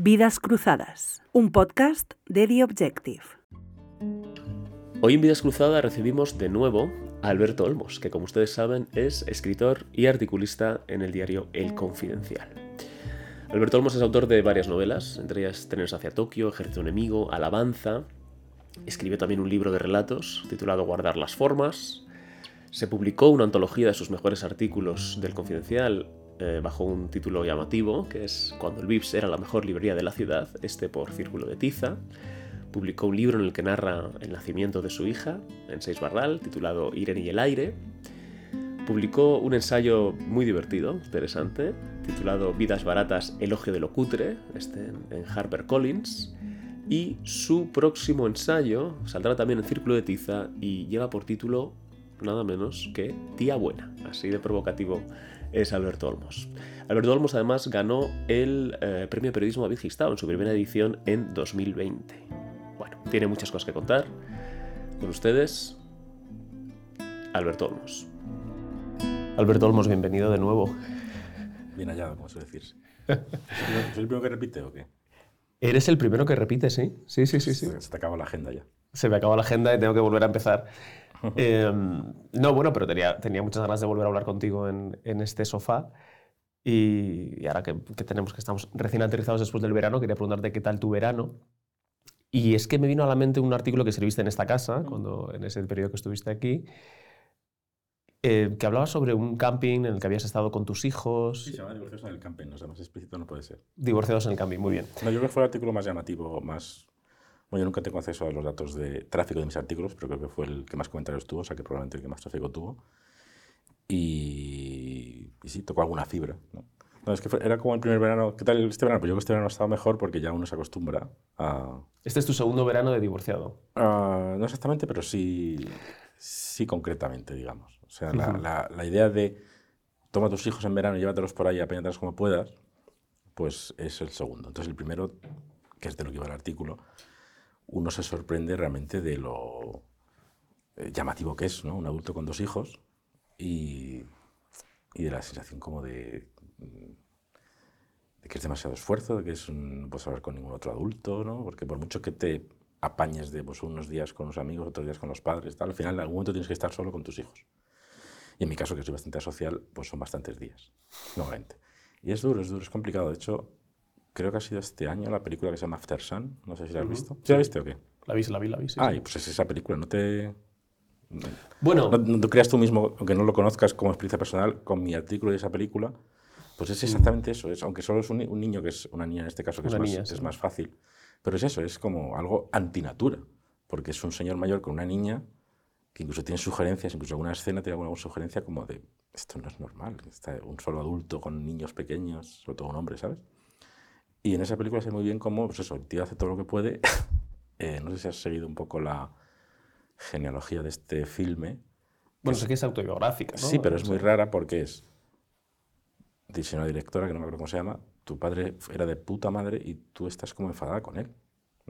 Vidas Cruzadas, un podcast de The Objective. Hoy en Vidas Cruzadas recibimos de nuevo a Alberto Olmos, que como ustedes saben es escritor y articulista en el diario El Confidencial. Alberto Olmos es autor de varias novelas, entre ellas Trenes hacia Tokio, Ejército Enemigo, Alabanza. Escribió también un libro de relatos titulado Guardar las Formas. Se publicó una antología de sus mejores artículos del Confidencial eh, bajo un título llamativo, que es Cuando el Vips era la mejor librería de la ciudad, este por Círculo de Tiza. Publicó un libro en el que narra el nacimiento de su hija, en Seis Barral, titulado Irene y el aire. Publicó un ensayo muy divertido, interesante, titulado Vidas baratas, elogio de lo cutre, este en, en HarperCollins. Y su próximo ensayo saldrá también en Círculo de Tiza y lleva por título nada menos que Tía Buena. Así de provocativo es Alberto Olmos. Alberto Olmos además ganó el eh, premio Periodismo David Gistao en su primera edición en 2020. Bueno, tiene muchas cosas que contar. Con ustedes, Alberto Olmos. Alberto Olmos, bienvenido de nuevo. Bien hallado, como suele decirse. ¿Soy el primero que repite o qué? Eres el primero que repite, sí. Sí, sí, sí. sí. Se, se te acaba la agenda ya. Se me acaba la agenda y tengo que volver a empezar. Eh, no, bueno, pero tenía, tenía muchas ganas de volver a hablar contigo en, en este sofá. Y, y ahora que, que, tenemos que estamos recién aterrizados después del verano, quería preguntarte qué tal tu verano. Y es que me vino a la mente un artículo que escribiste en esta casa, cuando, en ese periodo que estuviste aquí, eh, que hablaba sobre un camping en el que habías estado con tus hijos. Sí, se llama Divorciados en el Camping, no sé, más explícito no puede ser. Divorciados en el camping, muy bien. No, yo creo que fue el artículo más llamativo, más... Bueno, yo nunca tengo acceso a los datos de tráfico de mis artículos, pero creo que fue el que más comentarios tuvo, o sea que probablemente el que más tráfico tuvo. Y, y sí, tocó alguna fibra. ¿no? No, es que fue, era como el primer verano. ¿Qué tal este verano? Pues yo creo que este verano ha estado mejor porque ya uno se acostumbra a... Este es tu segundo verano de divorciado. Uh, no exactamente, pero sí, sí concretamente, digamos. O sea, uh -huh. la, la, la, idea de toma a tus hijos en verano y llévatelos por ahí, apéñatelos como puedas, pues es el segundo. Entonces el primero, que es de lo que iba el artículo, uno se sorprende realmente de lo eh, llamativo que es, ¿no? Un adulto con dos hijos y, y de la sensación como de, de, que es demasiado esfuerzo, de que es un, no puedes hablar con ningún otro adulto, ¿no? Porque por mucho que te apañes de pues, unos días con los amigos, otros días con los padres, tal, al final en algún momento tienes que estar solo con tus hijos. Y en mi caso, que soy bastante asocial, pues son bastantes días, nuevamente. Y es duro, es duro, es complicado. De hecho, creo que ha sido este año la película que se llama After Sun. No sé si la has uh -huh. visto. ¿Sí la viste o qué? La vi, la vi, la vi. Sí, ah, sí. pues es esa película. No te. Bueno. No, no, creas tú mismo, aunque no lo conozcas como experiencia personal, con mi artículo de esa película, pues es exactamente eso. Es, aunque solo es un, un, niño, que es una niña en este caso, que es más, niña, sí. es más fácil. Pero es eso, es como algo antinatura. Porque es un señor mayor con una niña que incluso tiene sugerencias, incluso alguna escena tiene alguna sugerencia como de esto no es normal, está un solo adulto con niños pequeños, sobre todo un hombre, ¿sabes? Y en esa película se ve muy bien cómo, pues eso, el tío hace todo lo que puede. eh, no sé si has seguido un poco la genealogía de este filme. Bueno, sé que es autobiográfica, ¿no? Sí, pero es muy rara porque es, dice una directora, que no me acuerdo cómo se llama, tu padre era de puta madre y tú estás como enfadada con él.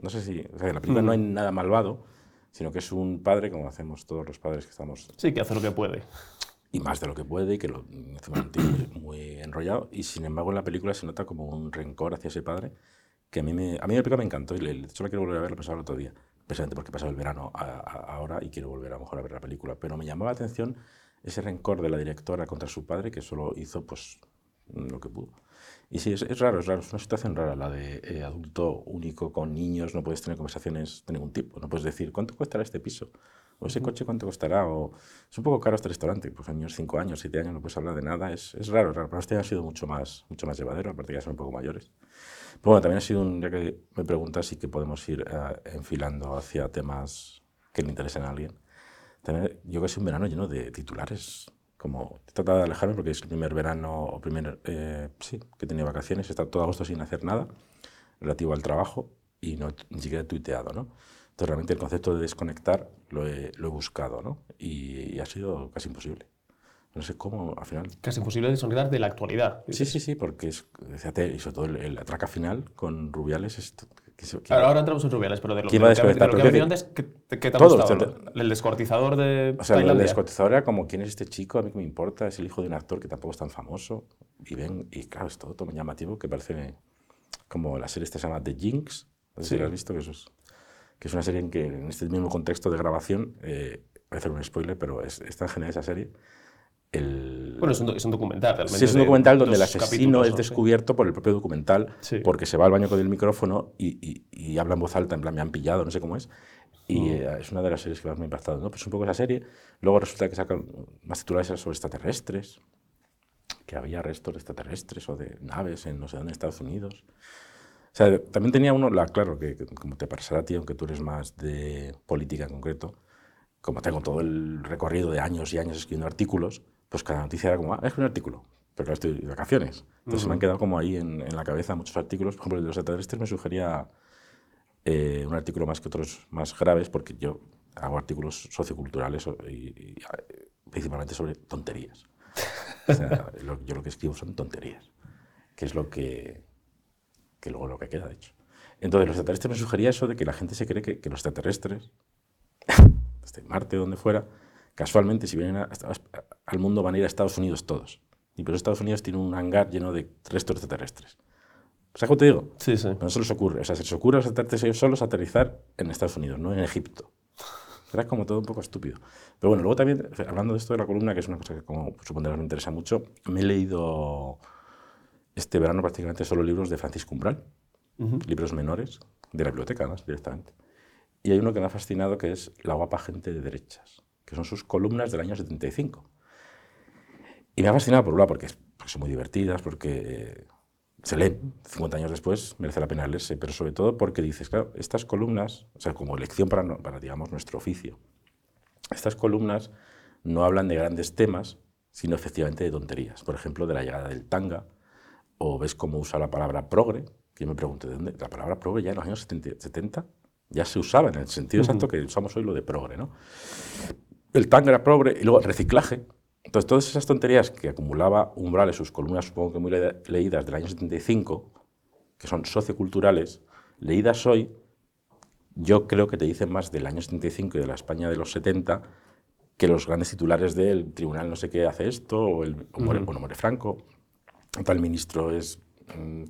No sé si, o sea, en la película mm. no hay nada malvado, sino que es un padre, como hacemos todos los padres que estamos... Sí, que hace lo que puede. Y más de lo que puede, y que lo muy, muy enrollado. Y sin embargo, en la película se nota como un rencor hacia ese padre, que a mí, me, a mí la me encantó. Y de hecho la quiero volver a ver, lo pensaba el otro día. Precisamente porque he pasado el verano ahora y quiero volver a lo mejor a ver la película. Pero me llamaba la atención ese rencor de la directora contra su padre, que solo hizo pues lo que pudo. Y sí, es, raro, es raro, es una situación rara la de eh, adulto único con niños, no puedes tener conversaciones de ningún tipo, no puedes decir, ¿cuánto costará este piso? ¿O ese coche cuánto costará? O es un poco caro este restaurante, pues a niños 5 años, 7 años no puedes hablar de nada, es, es raro, raro, pero este ha sido mucho más, mucho más llevadero, aparte ya son un poco mayores. Pero bueno, también ha sido un, ya que me preguntas, sí que podemos ir uh, enfilando hacia temas que le interesen a alguien. También, yo sé, un verano lleno de titulares como he tratado de alejarme porque es el primer verano o primer eh, sí que he tenido vacaciones he estado todo agosto sin hacer nada relativo al trabajo y no ni siquiera he tuiteado no entonces realmente el concepto de desconectar lo he, lo he buscado no y, y, ha sido casi imposible no sé cómo al final casi imposible desconectar de la actualidad sí sí sí porque es fíjate y sobre todo el, el atraca final con Rubiales es ahora, ahora, entramos en Rubiales, pero de lo, que, de, de, lo que antes, ¿qué, ¿qué, te ha gustado? ¿El descortizador de O sea, Tailandia? el descortizador era como, ¿quién es este chico? A mí que me importa, es el hijo de un actor que tampoco es tan famoso. Y ven, y claro, es todo, todo llamativo que parece como la serie esta se llama The Jinx, no sé si la has visto, que, eso es, que es una serie en que en este mismo contexto de grabación, eh, voy a hacer un spoiler, pero es, es tan genial esa serie. El, Bueno, es un, es un documental realmente. Sí, es un documental donde el asesino es ¿no? Sí. descubierto por el propio documental, Sí. porque se va al baño con el micrófono y, y- y habla en voz alta, en plan, me han pillado, no sé cómo es. Y Mm. eh, es una de las series que más me ha impactado. ¿no? Pues un poco esa serie. Luego resulta que sacan más titulares sobre extraterrestres, que había restos de extraterrestres o de naves en no sé dónde, Estados Unidos. Sea, también tenía uno, la, claro, que, que como te pasará a ti, aunque tú eres más de política en concreto, como tengo todo el recorrido de años y años escribiendo artículos, pues cada noticia era como, ah, es un artículo, pero estoy de vacaciones. Entonces se me han quedado como ahí en, en la cabeza muchos artículos. Por ejemplo, el de los extraterrestres me sugería eh, un artículo más que otros más graves, porque yo hago artículos socioculturales o- y, y, eh, principalmente sobre tonterías. O sea, lo- yo lo que escribo son tonterías, que es lo que, que luego lo que queda, de hecho. Entonces, los extraterrestres me sugería eso de que la gente se cree que, que los extraterrestres, desde Marte o donde fuera, casualmente, si vienen a- a- al mundo, van a ir a Estados Unidos todos. Y por eso Estados Unidos tiene un hangar lleno de restos extraterrestres. ¿Sabes cómo te digo? Sí, sí. No se les ocurre. O sea, se les ocurre a los extraterrestres ellos solos aterrizar en Estados Unidos, no en Egipto. Era como todo un poco estúpido. Pero bueno, luego también, hablando de esto de la columna, que es una cosa que como supondrás me interesa mucho, me he leído este verano prácticamente solo libros de Francisco Umbral, libros menores, de la biblioteca además, directamente. Y hay uno que me ha fascinado que es La guapa gente de derechas, que son sus columnas del año 75. Y me ha fascinado por un lado porque, porque son muy divertidas, porque se leen 50 años después, merece la pena leerse, pero sobre todo porque dices, claro, estas columnas, o sea, como lección para, para digamos, nuestro oficio, estas columnas no hablan de grandes temas, sino efectivamente de tonterías. Por ejemplo, de la llegada del tanga, o ves cómo usa la palabra progre, que yo me pregunto, ¿de dónde? La palabra progre ya en los años 70, 70 ya se usaba en el sentido exacto que usamos hoy lo de progre, ¿no? El tanga era progre y luego reciclaje. Entonces, todas esas tonterías que acumulaba Umbral en sus columnas, supongo que muy le- leídas del año 75, que son socioculturales, leídas hoy, yo creo que te dicen más del año 75 y de la España de los 70 que los grandes titulares del tribunal no sé qué hace esto, o, el, o muere, Franco, tal ministro es... mm,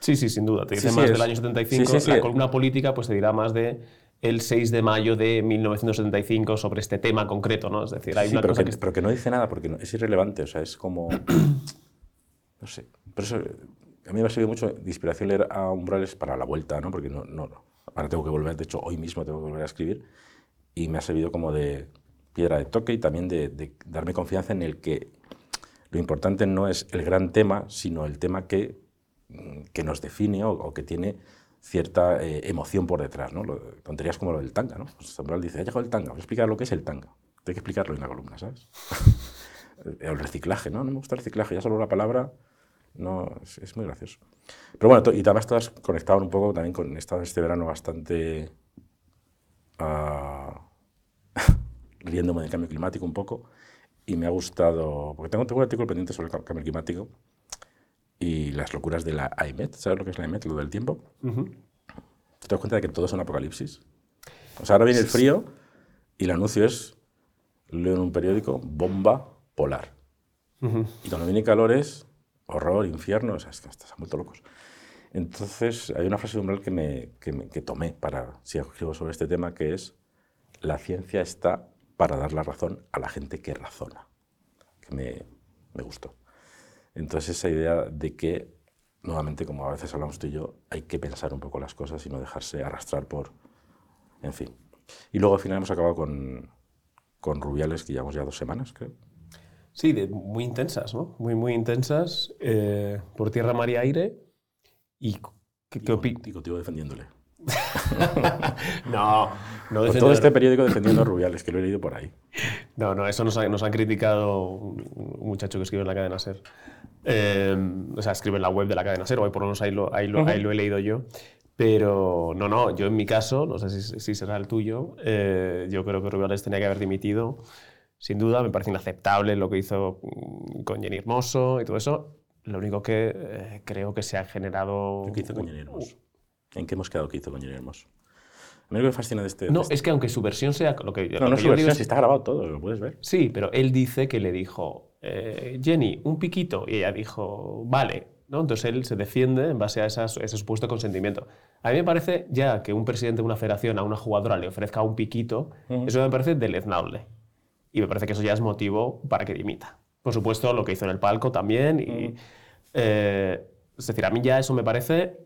Sí, sí, sin duda. Te Sí, dice sí, más es- del año 75. sí, sí, sí. La columna política pues te dirá más de el 6 de mayo de 1975 sobre este tema concreto, ¿no? Es decir, hay Sí, una pero, cosa que, que... pero que no dice nada porque no- es irrelevante, o sea, es como... no sé, por eso a mí me ha servido mucho de inspiración leer a Umbrales para la vuelta, ¿no? Porque no, no, no. ahora tengo que volver, de hecho hoy mismo tengo que volver a escribir y me ha servido como de piedra de toque y también de, de darme confianza en el que lo importante no es el gran tema, sino el tema que, mm, que nos define o, o que tiene cierta eh, emoción por detrás, ¿no? Lo- tonterías como lo del tanga, ¿no? Pues Umbral dice, ha llegado el tanga, voy a explicar lo que es el tanga. Tengo que explicarlo en la columna, ¿sabes? el reciclaje, ¿no? No me gusta el reciclaje, ya solo la palabra, no, es, es muy gracioso. Pero bueno, y además todas conectaban un poco también con, he estado este verano bastante ah, riéndome del cambio climático un poco y me ha gustado, porque tengo, tengo un artículo pendiente sobre el ca- cambio climático y las locuras de la AEMET, ¿sabes lo que es la AEMET? Lo del tiempo. Ujú. ¿Te das cuenta de que todo es un apocalipsis? O sea, ahora viene el frío y el anuncio es, leo en un periódico, bomba polar. Ujú. Y cuando viene calor es horror, infierno, o sea, es que estás vuelto locos. Entonces, hay una frase de Umbral que, me, que, me- que tomé para, si escribo sobre este tema, que es, la ciencia está para dar la razón a la gente que razona, que me, me gustó. Entonces, esa idea de que, nuevamente, como a veces hablamos tú y yo, hay que pensar un poco las cosas y no dejarse arrastrar por, en fin. Y luego al final hemos acabado con, con Rubiales, que llevamos ya dos semanas, creo. Sí, de- muy intensas, ¿no? Muy, muy intensas, eh, por tierra, mar y aire. ¿Y qué? Y contigo defendiéndole. No, no Por todo este periódico defendiendo a Rubiales, que lo he leído por ahí. No, no, eso nos ha, nos ha criticado un muchacho que escribe en la cadena SER. Eh, o sea, escribe en la web de la cadena SER, o por lo menos ahí lo, ahí lo, ahí lo he leído yo. Pero no, no, yo en mi caso, no sé si, si será el tuyo, eh, yo creo que Rubiales tenía que haber dimitido. Sin duda, me parece inaceptable lo que hizo mm, con Jenny Hermoso y todo eso. Lo único que eh, creo que se ha generado... ¿Qué hizo con Jenny Hermoso? ¿En qué hemos quedado que hizo con Jenny Hermoso? A mí me fascina de este... No, este- es que aunque su versión sea lo que, no, lo no que su versión, es- si está grabado todo, lo puedes ver. Sí, pero él dice que le dijo, eh, Jenny, un piquito. Y ella dijo, vale. ¿no? Entonces él se defiende en base a esas- ese supuesto consentimiento. A mí me parece ya que un presidente de una federación a una jugadora le ofrezca un piquito, eso me parece deleznable. Y me parece que eso ya es motivo para que dimita. Por supuesto, lo que hizo en el palco también. Y, eh, es decir, a mí ya eso me parece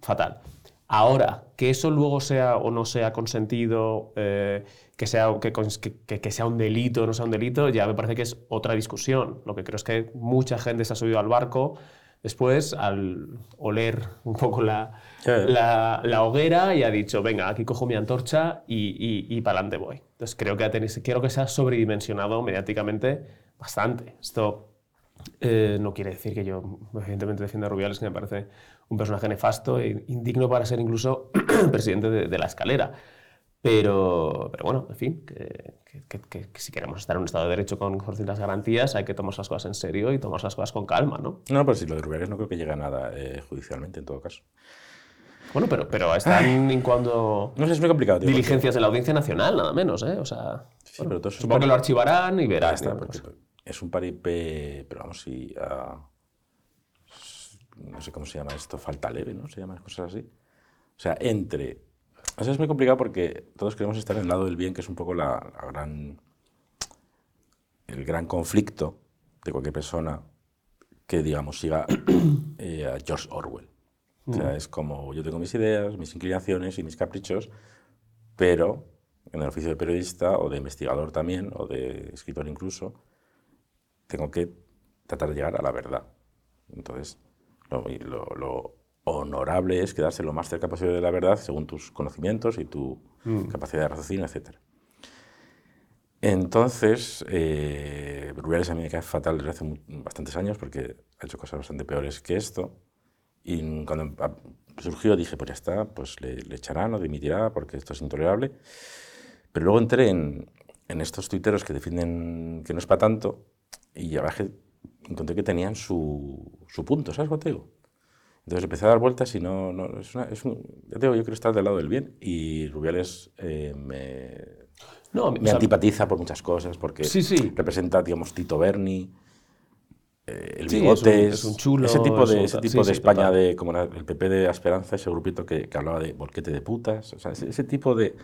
fatal. Ahora, que eso luego sea o no sea consentido, eh, que, sea, que, sea un delito o no sea un delito, ya me parece que es otra discusión. Lo que creo es que mucha gente se ha subido al barco después al oler un poco la, la, la hoguera y ha dicho, venga, aquí cojo mi antorcha y, y, para adelante voy. Entonces creo que, creo que se ha sobredimensionado mediáticamente bastante. Esto eh, no quiere decir que yo, evidentemente, defienda a Rubiales, que me parece un personaje nefasto e indigno para ser incluso presidente de, de la escalera. Pero, pero bueno, en fin, que, que- que- que- si queremos estar en un Estado de Derecho con ciertas garantías, hay que tomar las cosas en serio y tomar las cosas con calma, ¿no? No, pero si lo de Rubiales no creo que llegue a nada eh, judicialmente, en todo caso. Bueno, pero, pero están incuando No sé, es muy complicado, tío. diligencias de la Audiencia Nacional, nada menos, ¿eh? O sea, Sí, bueno, pero todo supongo que lo archivarán y verán. Está, Pues- es un paripé, pero vamos, si ah, no sé cómo se llama esto, falta leve, ¿no? Se llaman cosas así. O sea, entre... O sea, es muy complicado porque todos queremos estar en el lado del bien, que es un poco la, la gran... el gran conflicto de cualquier persona que, digamos, siga eh, a George Orwell. O sea, es como yo tengo mis ideas, mis inclinaciones y mis caprichos, pero en el oficio de periodista o de investigador también, o de escritor incluso, tengo que tratar de llegar a la verdad. Entonces, lo, y lo- lo honorable es quedarse lo más cerca posible de la verdad según tus conocimientos y tu capacidad de raciocinio, etc. Entonces, eh, Rubiales a mí me cae fatal desde hace bastantes años porque ha hecho cosas bastante peores que esto. Y cuando a- surgió dije, pues ya está, pues le, le echarán o dimitirá porque esto es intolerable. Pero luego entré en, en estos tuiteros que defienden que no es para tanto y ya bajé, encontré que tenían su, su punto, ¿sabes te digo? Entonces empecé a dar vueltas y no, no es una, es un, ya te digo, yo quiero estar del lado del bien y Rubiales eh, me, No, me o sea, antipatiza por muchas cosas porque Sí, sí. representa, digamos, Tito Berni, eh, el Sí, es es un chulo, ese tipo de, ese tipo de España, total. de, como el PP de Esperanza, ese grupito que, que hablaba de bolquete de putas, o sea, ese, ese tipo de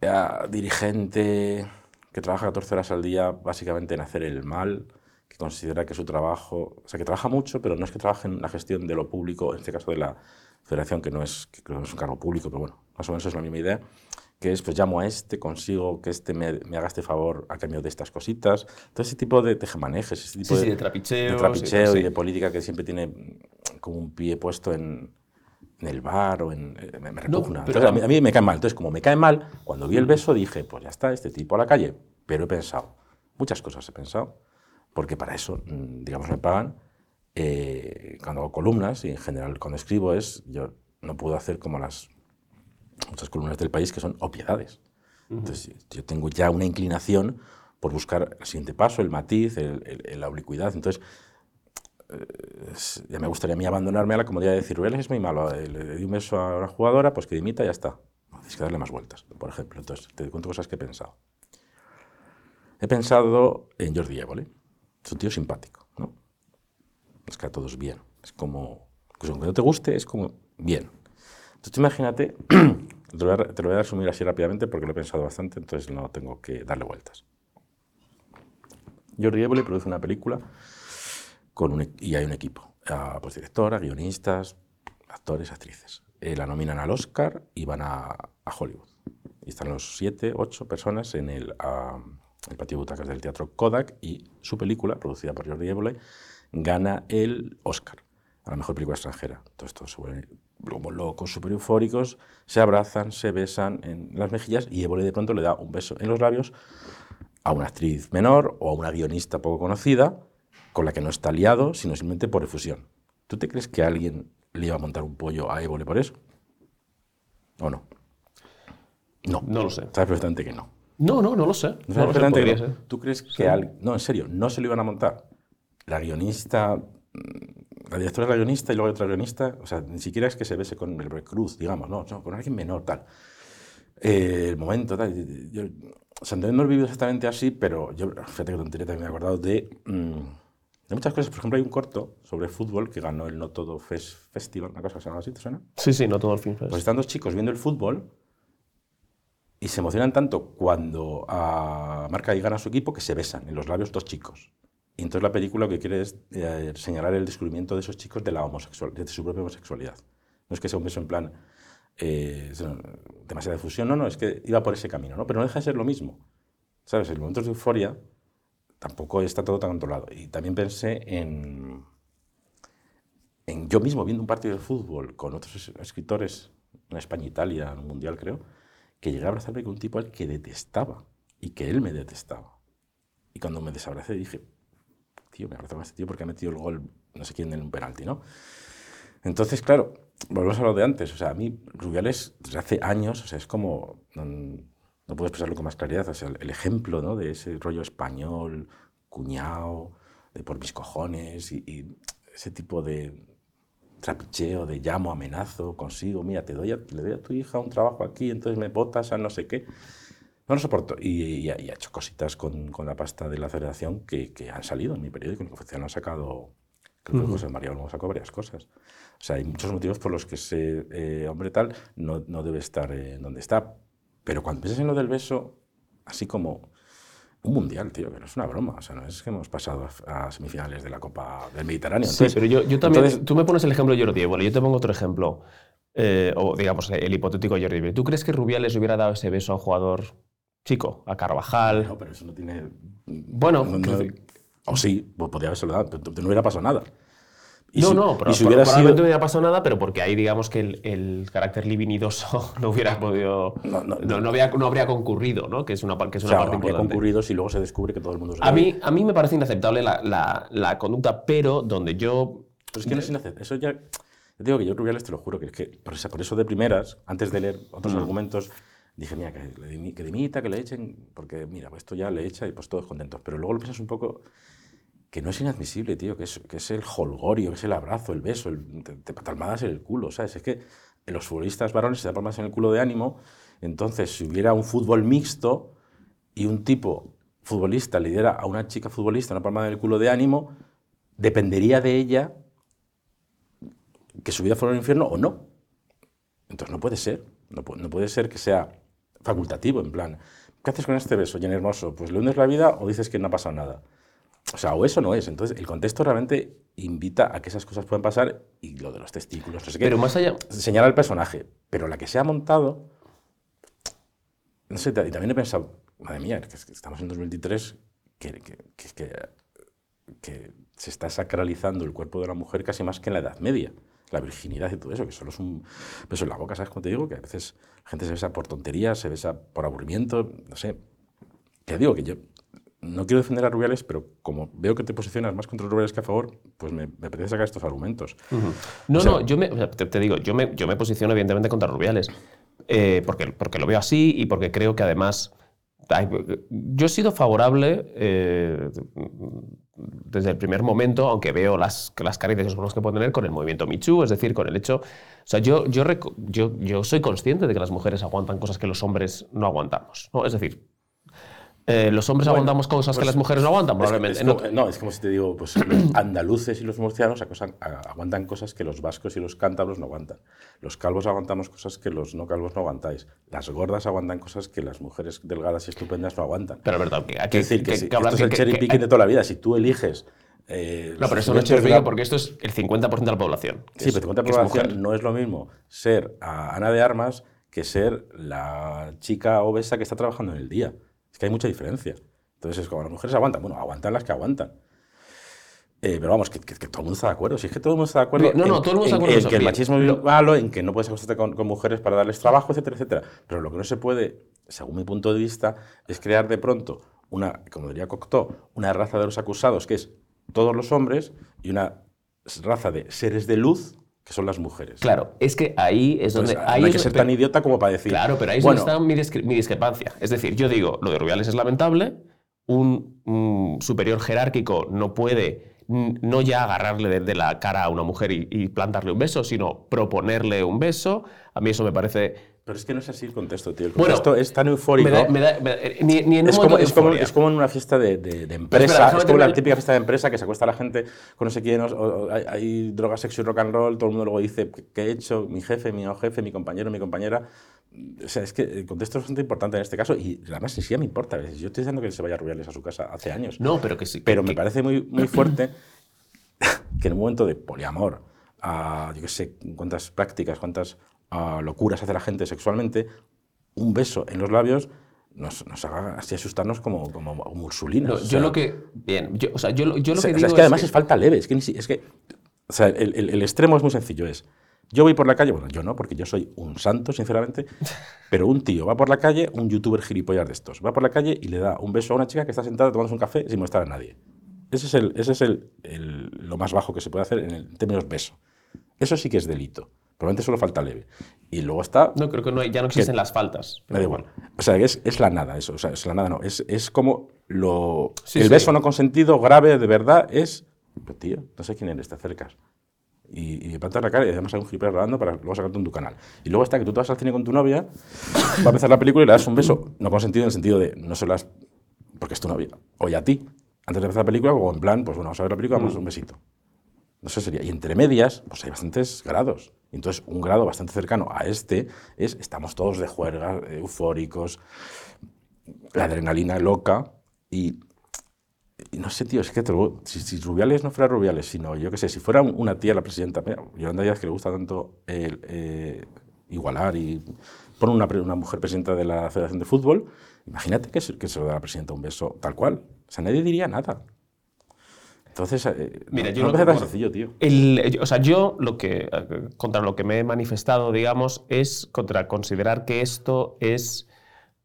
eh, dirigente que trabaja 14 horas al día básicamente en hacer el mal, que considera que su trabajo, o sea, que trabaja mucho, pero no es que trabaje en la gestión de lo público, en este caso de la federación, que no es, que creo que no es un cargo público, pero bueno, más o menos es la misma idea, que es, pues llamo a este, consigo que este me, me haga este favor a cambio de estas cositas. Todo ese tipo de tejemanejes, ese tipo Sí, de, sí, de trapicheos de trapicheo tal, y, sí. de política que siempre tiene como un pie puesto en, en el bar o en... eh, me, me No, repugna. pero- Entonces, a, mí, a mí me cae mal. Entonces, como me cae mal, cuando vi el beso dije, pues ya está, este tipo a la calle. Pero he pensado, muchas cosas he pensado, porque para eso, mm, digamos, me pagan. eh, cuando hago columnas y en general cuando escribo es, yo no puedo hacer como las muchas columnas del país que son obviedades. Entonces, yo tengo ya una inclinación por buscar el siguiente paso, el matiz, el- el- la oblicuidad. Entonces, eh, ya me gustaría a mí abandonarme a la comodidad de decir, Rubiales es muy malo, eh, le di un beso a una jugadora, pues que dimita y ya está. Tienes que darle más vueltas, por ejemplo. Entonces, te cuento cosas que he pensado. He pensado en Jordi Évole. Es un tío simpático, ¿no? Es que a todos bien. Es como, incluso aunque no te guste, es como bien. Entonces, imagínate, te lo, voy a, resumir así rápidamente porque lo he pensado bastante, entonces no tengo que darle vueltas. Jordi Évole produce una película con un, y hay un equipo, pues directora, guionistas, actores, actrices. Eh, la nominan al Oscar y van a, a Hollywood. Y están los siete, ocho personas en el, ah, el patio de butacas del Teatro Kodak y su película, producida por Jordi Évole, gana el Oscar a la mejor película extranjera. Entonces todos se vuelven como locos, súper eufóricos, se abrazan, se besan en las mejillas y Évole de pronto le da un beso en los labios a una actriz menor o a una guionista poco conocida con la que no está liado, sino simplemente por efusión. ¿Tú te crees que alguien le iba a montar un pollo a Évole por eso? ¿O no? No. No lo sé. Sabes perfectamente que no. No, no, no lo sé. ¿No No lo sé, podría ser. ¿Tú crees que al- No, en serio, no se lo iban a montar. La guionista, mm, la directora es la guionista y luego hay otra guionista, o sea, ni siquiera es que se bese con el recruz, digamos, no, no, con alguien menor, tal. Eh, el momento, tal. Yo, o sea, no lo he vivido exactamente así, pero yo, fíjate que tontería también me he acordado de, mm, Hay muchas cosas, por ejemplo, hay un corto sobre fútbol que ganó el No Todo Fest Festival, una cosa que se llama así, ¿te suena? Sí, sí, no todo el fin. Pues están dos chicos viendo el fútbol y se emocionan tanto cuando a marca y gana su equipo que se besan en los labios dos chicos. Y entonces la película lo que quiere es eh, señalar el descubrimiento de esos chicos de la homosexual, de su propia homosexualidad. No es que sea un beso en plan eh, demasiada difusión, no, no, es que iba por ese camino, ¿no? Pero no deja de ser lo mismo. ¿Sabes? En momentos de euforia tampoco está todo tan controlado. Y también pensé en, en yo mismo viendo un partido de fútbol con otros escritores en España, Italia, en un mundial creo, que llegué a abrazarme con un tipo al que detestaba y que él me detestaba. Y cuando me desabracé dije, tío, me abrazo con este tío porque ha metido el gol, no sé quién, en un penalti, ¿no? Entonces, claro, volvemos a lo de antes. O sea, a mí Rubiales, desde hace años, o sea, es como no puedo expresarlo con más claridad, o sea, el ejemplo ¿no? de ese rollo español, cuñado, de por mis cojones y, ese tipo de trapicheo, de llamo, amenazo, consigo, mira, te doy le doy a tu hija un trabajo aquí, entonces me botas a no sé qué. No lo soporto. Y, ha hecho cositas con, con, la pasta de la federación que, que, han salido en mi periódico. En el oficial no ha sacado, creo que José María Olmo sacó varias cosas. O sea, hay muchos motivos por los que ese eh, hombre tal no, no debe estar en donde está. Pero cuando piensas en lo del beso, así como un mundial, tío, que no es una broma. O sea, no es que hemos pasado a, semifinales de la Copa del Mediterráneo. sí, pero yo, yo también. tú me pones el ejemplo de Jordi. Bueno, yo te pongo otro ejemplo. Eh, o digamos, el hipotético Jordi. ¿Tú crees que Rubiales hubiera dado ese beso a un jugador chico? A Carvajal. No, pero eso no tiene. Bueno. o sí, pues podría haberse dado, pero no hubiera pasado nada no, no, pero, si hubiera probablemente no hubiera pasado nada, pero porque ahí digamos que el, carácter libinidoso no hubiera podido. No, no, no, habría, no habría concurrido, ¿no? Que es una, que es una parte importante. concurrido si luego se descubre que todo el mundo es a mí A mí me parece inaceptable la, la, la conducta, pero donde yo. Pero es que no es inaceptable. Eso ya. Te digo que yo, Rubiales, te lo juro, que es que por eso, por eso de primeras, antes de leer otros mm. argumentos, dije, mira, que, que dimita, que le echen, porque mira, pues esto ya le echa y pues todos contentos. Pero luego lo piensas un poco que no es inadmisible, tío, que es, que es el holgorio, que es el abrazo, el beso, el, te, palmadas en el culo, ¿sabes? Es que los futbolistas varones se dan palmadas en el culo de ánimo, entonces si hubiera un fútbol mixto y un tipo futbolista le diera a una chica futbolista una palmada en el culo de ánimo, dependería de ella que su vida fuera un infierno o no. Entonces no puede ser, no no puede ser que sea facultativo, en plan, ¿qué haces con este beso, Jen Hermoso? Pues le hundes la vida o dices que no ha pasado nada. O sea, o eso no es. Entonces, el contexto realmente invita a que esas cosas puedan pasar y lo de los testículos, no sé qué. Pero más allá. Señala al personaje. Pero la que se ha montado. No sé, y también he pensado, madre mía, que estamos en 2023, que, que, que, que, se está sacralizando el cuerpo de la mujer casi más que en la Edad Media. La virginidad y todo eso, que solo es un beso en la boca, ¿sabes cómo te digo? Que a veces la gente se besa por tonterías, se besa por aburrimiento, no sé. Que digo que yo no quiero defender a Rubiales, pero como veo que te posicionas más contra Rubiales que a favor, pues me, me apetece sacar estos argumentos. No, no, yo me, te, digo, yo me, yo me posiciono evidentemente contra Rubiales, eh, porque, porque lo veo así y porque creo que además... yo he sido favorable eh, desde el primer momento, aunque veo las, las carencias y los problemas que puede tener con el movimiento Michu, es decir, con el hecho... O sea, yo, yo, yo, yo soy consciente de que las mujeres aguantan cosas que los hombres no aguantamos. ¿no? Es decir, eh, ¿Los hombres aguantamos cosas que pues las mujeres no aguantan? Probablemente. no. es como si te digo, pues los andaluces y los murcianos aguantan cosas que los vascos y los cántabros no aguantan. Los calvos aguantamos cosas que los no calvos no aguantáis. Las gordas aguantan cosas que las mujeres delgadas y estupendas no aguantan. Pero es verdad, que, que, decir que, esto es el cherry picking de toda la vida. Si tú eliges eh, no, pero eso no es cherry picking porque esto es el 50% de la población. Sí, pero el 50% de la población no es lo mismo ser Ana de Armas que ser la chica obesa que está trabajando en el día. Que hay mucha diferencia. Entonces es como las mujeres aguantan. Bueno, aguantan las que aguantan. Eh, pero vamos, que, todo el mundo está de acuerdo. Si es que todo el mundo está de acuerdo. No, no, todo el mundo está de acuerdo. En, que el machismo es malo, en que no puedes acostarte con, mujeres para darles trabajo, etcétera, etcétera. Pero lo que no se puede, según mi punto de vista, es crear de pronto una, como diría Cocteau, una raza de los acusados que es todos los hombres y una raza de seres de luz que son las mujeres. Claro, es que ahí es donde... no hay que ser tan idiota como para decir... Claro, pero ahí es donde está mi, discrepancia. Es decir, yo digo, lo de Rubiales es lamentable, un, superior jerárquico no puede no ya agarrarle de, la cara a una mujer y, plantarle un beso, sino proponerle un beso. A mí eso me parece Pero es que no es así el contexto, tío. El Bueno, contexto es tan eufórico. Me da- me da- me da- ni, ni en un es, como, de es, como, euforia. es como en una fiesta de, de- de empresa, espera, es como la terminar. típica fiesta de empresa que se acuesta la gente con no sé quién, o, o hay, hay droga, sexo y rock and roll, todo el mundo luego dice qué he hecho, mi jefe, mi no jefe, mi compañero, mi compañera. O sea, es que el contexto es bastante importante en este caso y además ni siquiera me importa. Yo estoy diciendo que se vaya a Rubiales a su casa hace años. No, pero que sí. que- Pero me que- parece muy, muy fuerte que en un momento de poliamor, ah, yo qué sé, cuántas prácticas, cuántas ah, locuras hace la gente sexualmente, un beso en los labios nos, nos haga así asustarnos como, como ursulinas. no, o yo sea, lo que. Bien, yo, o sea, yo, lo- yo lo o sea, que digo es que además que- es falta leve, es que, es que o sea, el, el- el extremo es muy sencillo, es, yo voy por la calle, bueno, yo no, porque yo soy un santo, sinceramente, pero un tío va por la calle, un youtuber gilipollas de estos, va por la calle y le da un beso a una chica que está sentada tomándose un café sin mostrar a nadie. Ese es, el, ese es el, el- lo más bajo que se puede hacer en, el- en términos beso. Eso sí que es delito. Probablemente solo falta leve. Y luego está No, creo que no hay- ya no existen las faltas. me da igual. O sea, es, es la nada eso. O sea, es la nada, no. Es, es como lo. Sí, el sí. beso no consentido grave de verdad es. Pues tío, no sé quién eres, te acercas. Y, y me plantas la cara y además hay un gilipollas grabando para luego sacarte en tu canal. Y luego está que tú te vas al cine con tu novia, va a empezar la película y le das un beso no consentido en el sentido de no se lo das porque es tu novia. O ya a ti. Antes de empezar la película, o en plan, pues bueno, vamos a ver la película, vamos a un besito. No sé, sería. Y entre medias, pues hay bastantes grados. Entonces, un grado bastante cercano a este es estamos todos de juerga, eh, eufóricos, la adrenalina loca y, no sé, tío, es que si, Rubiales no fuera Rubiales, sino yo qué sé, si fuera un- una tía la presidenta, mira, Yolanda Díaz que le gusta tanto eh, igualar y pone una, mujer presidenta de la Federación de Fútbol, imagínate que se, que se lo da la presidenta un beso tal cual. O sea, nadie diría nada. Entonces, eh, Mira, no, yo no lo me tan sencillo, tío. El- o sea, yo lo que eh, contra lo que me he manifestado, digamos, es contra considerar que esto es,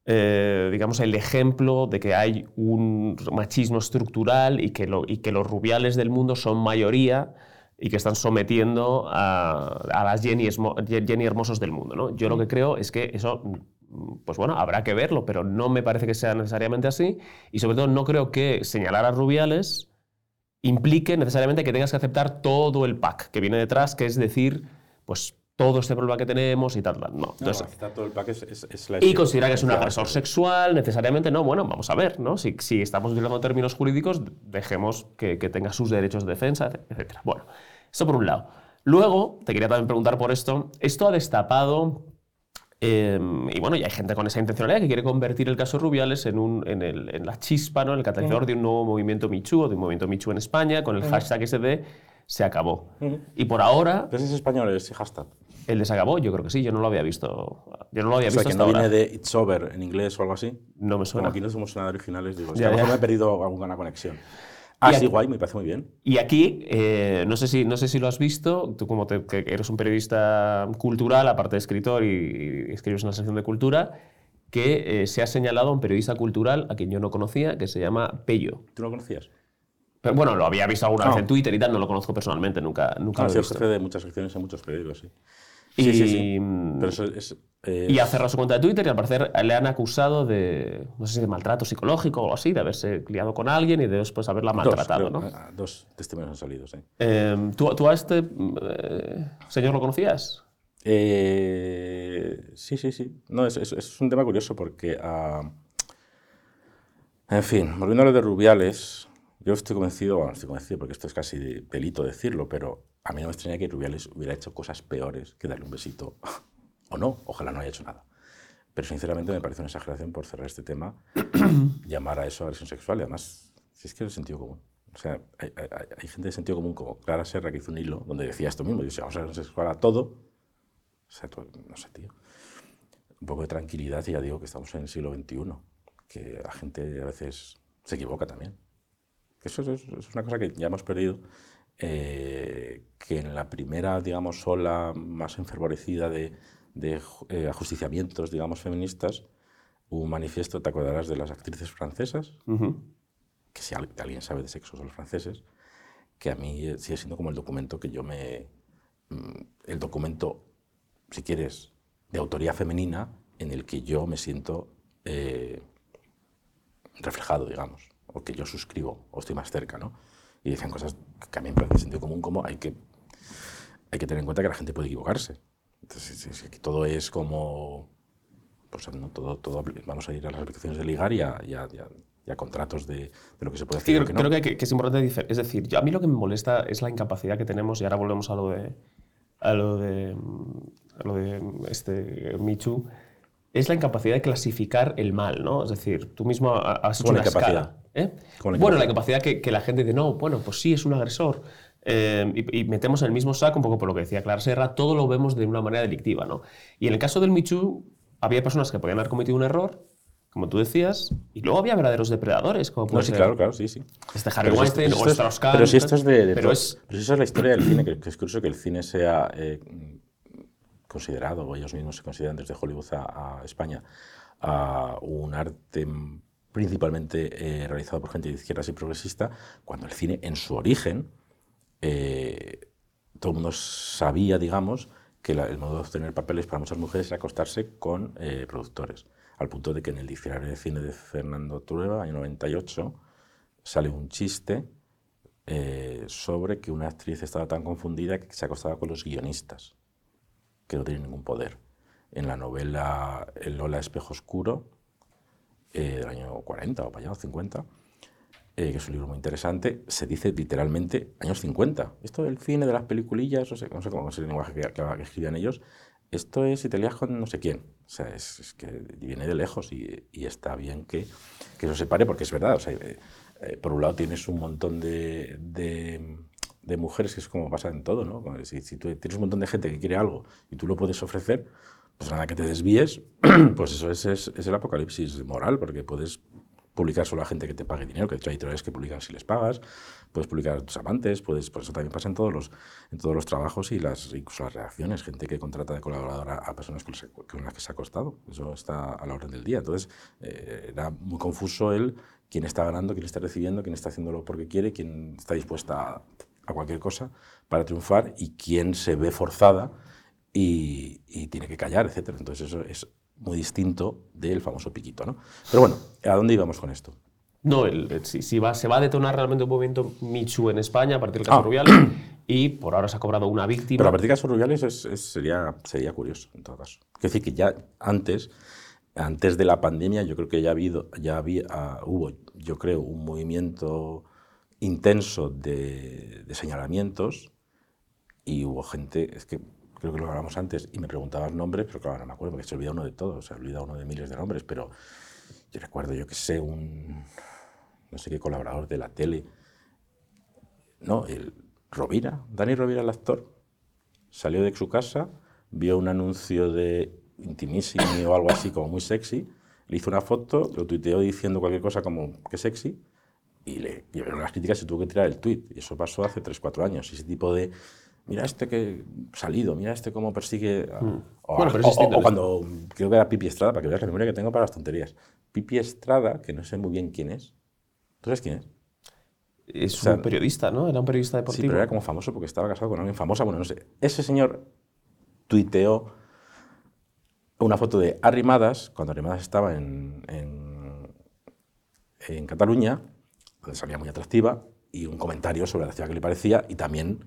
eh, digamos, el ejemplo de que hay un machismo estructural y que, lo- y que los rubiales del mundo son mayoría y que están sometiendo a, a las Jenny, Esmo- Jenny hermosos del mundo. ¿no? Yo lo que creo es que eso, mm, pues bueno, habrá que verlo, pero no me parece que sea necesariamente así y sobre todo no creo que señalar a rubiales implique necesariamente que tengas que aceptar todo el pack que viene detrás, que es decir, pues todo este problema que tenemos y tal, tal. No. Entonces, está todo el pack, es, es- es la y considera que es un agresor sexual, necesariamente, no, bueno, vamos a ver, ¿no? Si, si estamos utilizando términos jurídicos, dejemos que, que tenga sus derechos de defensa, etc. Bueno, eso por un lado. Luego, te quería también preguntar por esto, esto ha destapado, eh, y bueno, y hay gente con esa intencionalidad que quiere convertir el caso Rubiales en, un, en, el- en la chispa, ¿no? En el catalizador de un nuevo movimiento Michu, o de un movimiento Michu en España, con el hashtag ese de se acabó. Y por ahora, ese es español, ese hashtag. el de se acabó, yo creo que sí, yo no lo había visto. Yo no lo había O sea, visto que hasta no viene ahora. de It's Over en inglés o algo así. No me suena. Como aquí no somos nada originales, digo, es que Ya, a lo mejor ya. me he perdido alguna conexión. Ah, Y sí, aquí- guay, me parece muy bien. Y aquí, eh, no, sé si, no sé si lo has visto, tú como te- que eres un periodista cultural, aparte de escritor y, y escribes en la sección de cultura, que eh, se ha señalado a un periodista cultural a quien yo no conocía, que se llama Pello. ¿Tú lo conocías? Pero, bueno, lo había visto alguna vez Ah. en Twitter y tal, no lo conozco personalmente, nunca, nunca Ah, lo he visto. jefe de muchas secciones en muchos periódicos, sí. Y- Sí, sí, sí. Pero eso es... eh, Y ha cerrado su cuenta de Twitter y al parecer le han acusado de, no sé si de maltrato psicológico o algo así, de haberse liado con alguien y de después haberla dos, maltratado, creo, ¿no? ah, Dos testimonios han salido, sí. Eh, ¿tú, tú a este eh, señor lo conocías? Eh, sí, sí, sí. No, es, es- es un tema curioso porque... ah, en fin, volviendo a lo de Rubiales, yo estoy convencido, bueno, estoy convencido porque esto es casi de delito decirlo, pero a mí no me extraña que Rubiales hubiera hecho cosas peores que darle un besito. o no, ojalá no haya hecho nada. Pero sinceramente me parece una exageración por cerrar este tema, llamar a eso agresión sexual y además, si es que es el sentido común. O sea, hay, hay- gente de sentido común como Clara Serra que hizo un hilo donde decía esto mismo, dice, vamos a agresión sexual a todo. O sea, tú- no sé, tío. Un poco de tranquilidad y ya digo que estamos en el siglo XXI, que la gente a veces se equivoca también. Que Eso es, es una cosa que ya hemos perdido, eh, que en la primera, digamos, ola más enfervorecida de, de eh, ajusticiamientos, digamos, feministas, hubo un manifiesto, ¿te acordarás de las actrices francesas? Que si al- alguien sabe de sexo son los franceses, que a mí eh, sigue siendo como el documento que yo me... mm, El documento, si quieres, de autoría femenina en el que yo me siento eh, reflejado, digamos, o que yo suscribo, o estoy más cerca, ¿no? Y dicen cosas que a mí me parece sentido común, como hay que, hay que tener en cuenta que la gente puede equivocarse. Entonces, aquí todo es como, pues no, todo, todo, vamos a ir a las aplicaciones de ligar y a, contratos de, de, lo que se puede hacer. Sí, creo, que, es importante, es decir, yo, a mí lo que me molesta es la incapacidad que tenemos, y ahora volvemos a lo de, a lo de, a lo de este Michu, es la incapacidad de clasificar el mal, ¿no? Es decir, tú mismo has hecho una escala. ¿eh? bueno, la incapacidad que, que, la gente dice, no, bueno, pues sí, es un agresor. Eh, y, metemos en el mismo saco, un poco por lo que decía Clara Serra, todo lo vemos de una manera delictiva, ¿no? Y en el caso del Michu, había personas que podían haber cometido un error, como tú decías, y luego había verdaderos depredadores, como puede sí, claro, claro, sí, sí. Este Harry Weinstein o Strauss Pero si esto es de... pero, es, pero esa es la historia del cine, que, es curioso que el cine sea... Eh, considerado, o ellos mismos se consideran desde Hollywood a, España, a un arte principalmente eh, realizado por gente de izquierdas y progresista, cuando el cine en su origen, eh, todo el mundo sabía, digamos, que el modo de obtener papeles para muchas mujeres era acostarse con eh, productores, al punto de que en el diccionario de cine de Fernando Trueba, año 98, sale un chiste sobre que una actriz estaba tan confundida que se acostaba con los guionistas que no tiene ningún poder. En la novela El Lola Espejo Oscuro, eh, del año 40 o para allá, 50, eh, que es un libro muy interesante, se dice literalmente años 50. Esto del cine, de las peliculillas, no sé, no sé cómo es el lenguaje que, que, escribían ellos, esto es si te lías con no sé quién. O sea, es, que viene de lejos y, está bien que, que, eso se pare porque es verdad. O sea, eh, por un lado tienes un montón de de mujeres, que es como pasa en todo, ¿no? Si, tú tienes un montón de gente que quiere algo y tú lo puedes ofrecer, pues nada que te desvíes, pues eso es, es, el apocalipsis moral, porque puedes publicar solo a gente que te pague dinero, que hay editoriales que publican si les pagas, puedes publicar a tus amantes, puedes, por eso también pasa en todos los, en todos los trabajos y las, incluso las reacciones, gente que contrata de colaboradora a personas con, las que se ha acostado, eso está a la orden del día. Entonces, eh, era muy confuso el quién está ganando, quién está recibiendo, quién está haciéndolo porque quiere, quién está dispuesta a a cualquier cosa para triunfar y quién se ve forzada y, tiene que callar, etc. Entonces eso es muy distinto del famoso piquito. ¿no? Pero bueno, ¿a dónde íbamos con esto? No, si, va, se va a detonar realmente un movimiento Michu en España a partir del caso ah. Rubiales y por ahora se ha cobrado una víctima. Pero a partir del caso Rubiales sería, sería curioso, en todo caso. Es decir, que ya antes, antes de la pandemia, yo creo que ya, ha habido, ya había, ah, hubo, yo creo, un movimiento intenso de, señalamientos y hubo gente, es que creo que lo hablamos antes y me preguntabas nombres, pero claro, no me acuerdo porque se olvida uno de todos, se olvida uno de miles de nombres, pero yo recuerdo, yo que sé, un, no sé qué colaborador de la tele, no, el Rovira, Dani Rovira, el actor, salió de su casa, vio un anuncio de Intimissimi o algo así como muy sexy, le hizo una foto, lo tuiteó diciendo cualquier cosa como que sexy, y le llevaron las críticas y tuvo que tirar el tweet. Y eso pasó hace 3-4 años. Y ese tipo de, mira este que salido, mira este cómo persigue... Mm. O, bueno, pero o, cuando creo que era Pipi Estrada, para que veas la memoria que tengo para las tonterías. Pipi Estrada, que no sé muy bien quién es. ¿Tú sabes quién es? Es un periodista, ¿no? Era un periodista deportivo. Sí, pero era como famoso porque estaba casado con alguien famosa. Bueno, no sé. Ese señor tuiteó una foto de Arrimadas, cuando Arrimadas estaba en, en, en Cataluña, salía muy atractiva, y un comentario sobre la ciudad que le parecía, y también,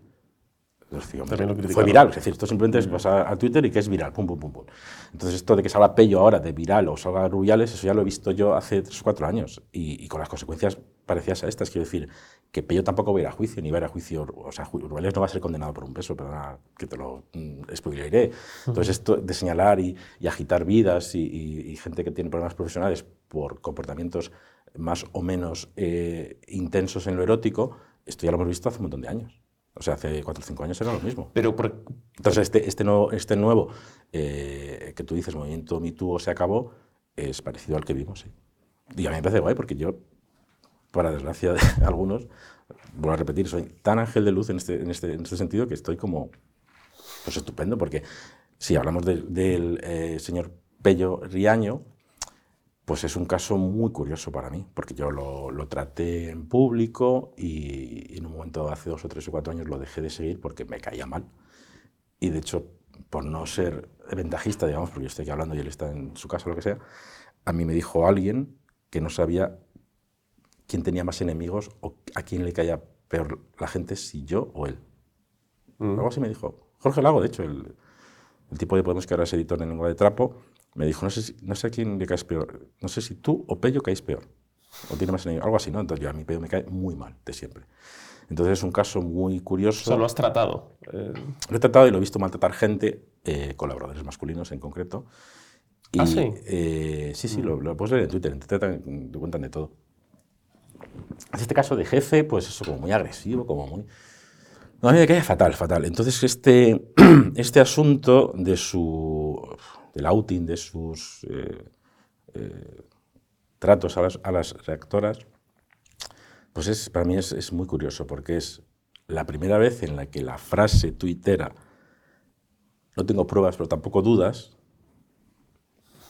fue viral. Es decir, esto simplemente es pasar a Twitter y que es viral, pum, pum, pum, pum. Entonces, esto de que salga Pello ahora de viral o salga Rubiales, eso ya lo he visto yo hace tres o cuatro años, y, con las consecuencias parecidas a estas. Quiero decir, que Pello tampoco va a ir a juicio, ni va a ir a juicio, o sea, Rubiales no va a ser condenado por un peso, perdona que te lo mm, spoileré. Entonces, esto de señalar y, agitar vidas y, y gente que tiene problemas profesionales por comportamientos más o menos eh, intensos en lo erótico, esto ya lo hemos visto hace un montón de años. O sea, hace cuatro o cinco años era lo mismo. Pero Entonces, este, este, nuevo, este nuevo eh, que tú dices, movimiento MeToo se acabó, es parecido al que vimos. ¿sí? Y a mí me parece guay porque yo, para desgracia de algunos, vuelvo a repetir, soy tan ángel de luz en este, en este, en este sentido que estoy como, pues estupendo, porque si hablamos del eh, señor Pello Riaño, pues es un caso muy curioso para mí, porque yo lo, lo traté en público y, en un momento hace dos o tres o cuatro años lo dejé de seguir porque me caía mal. Y de hecho, por no ser ventajista, digamos, porque yo estoy aquí hablando y él está en su casa o lo que sea, a mí me dijo alguien que no sabía quién tenía más enemigos o a quién le caía peor la gente, si yo o él. Mm. Algo así me dijo. Jorge Lago, de hecho, el, el tipo de Podemos que ahora es editor de Lengua de Trapo, me dijo, no sé, si, no sé a quién le caes peor, no sé si tú o Pello caes peor, o tiene más enemigo, algo así, ¿no? Entonces yo a mí Pello me cae muy mal, de siempre. Entonces es un caso muy curioso. O sea, lo has tratado. Eh, Lo he tratado y lo he visto maltratar gente, eh, colaboradores masculinos en concreto. Y, ¿Ah, sí? eh, sí, sí, lo, lo puedes leer en Twitter, te, tratan- te cuentan de todo. En este caso de jefe, pues eso, como muy agresivo, como muy... No, a mí me cae fatal, fatal. Entonces este, este asunto de su... del outing, de sus eh, eh, tratos a las, a las reactoras, pues es, para mí es, es muy curioso, porque es la primera vez en la que la frase tuitera, no tengo pruebas, pero tampoco dudas,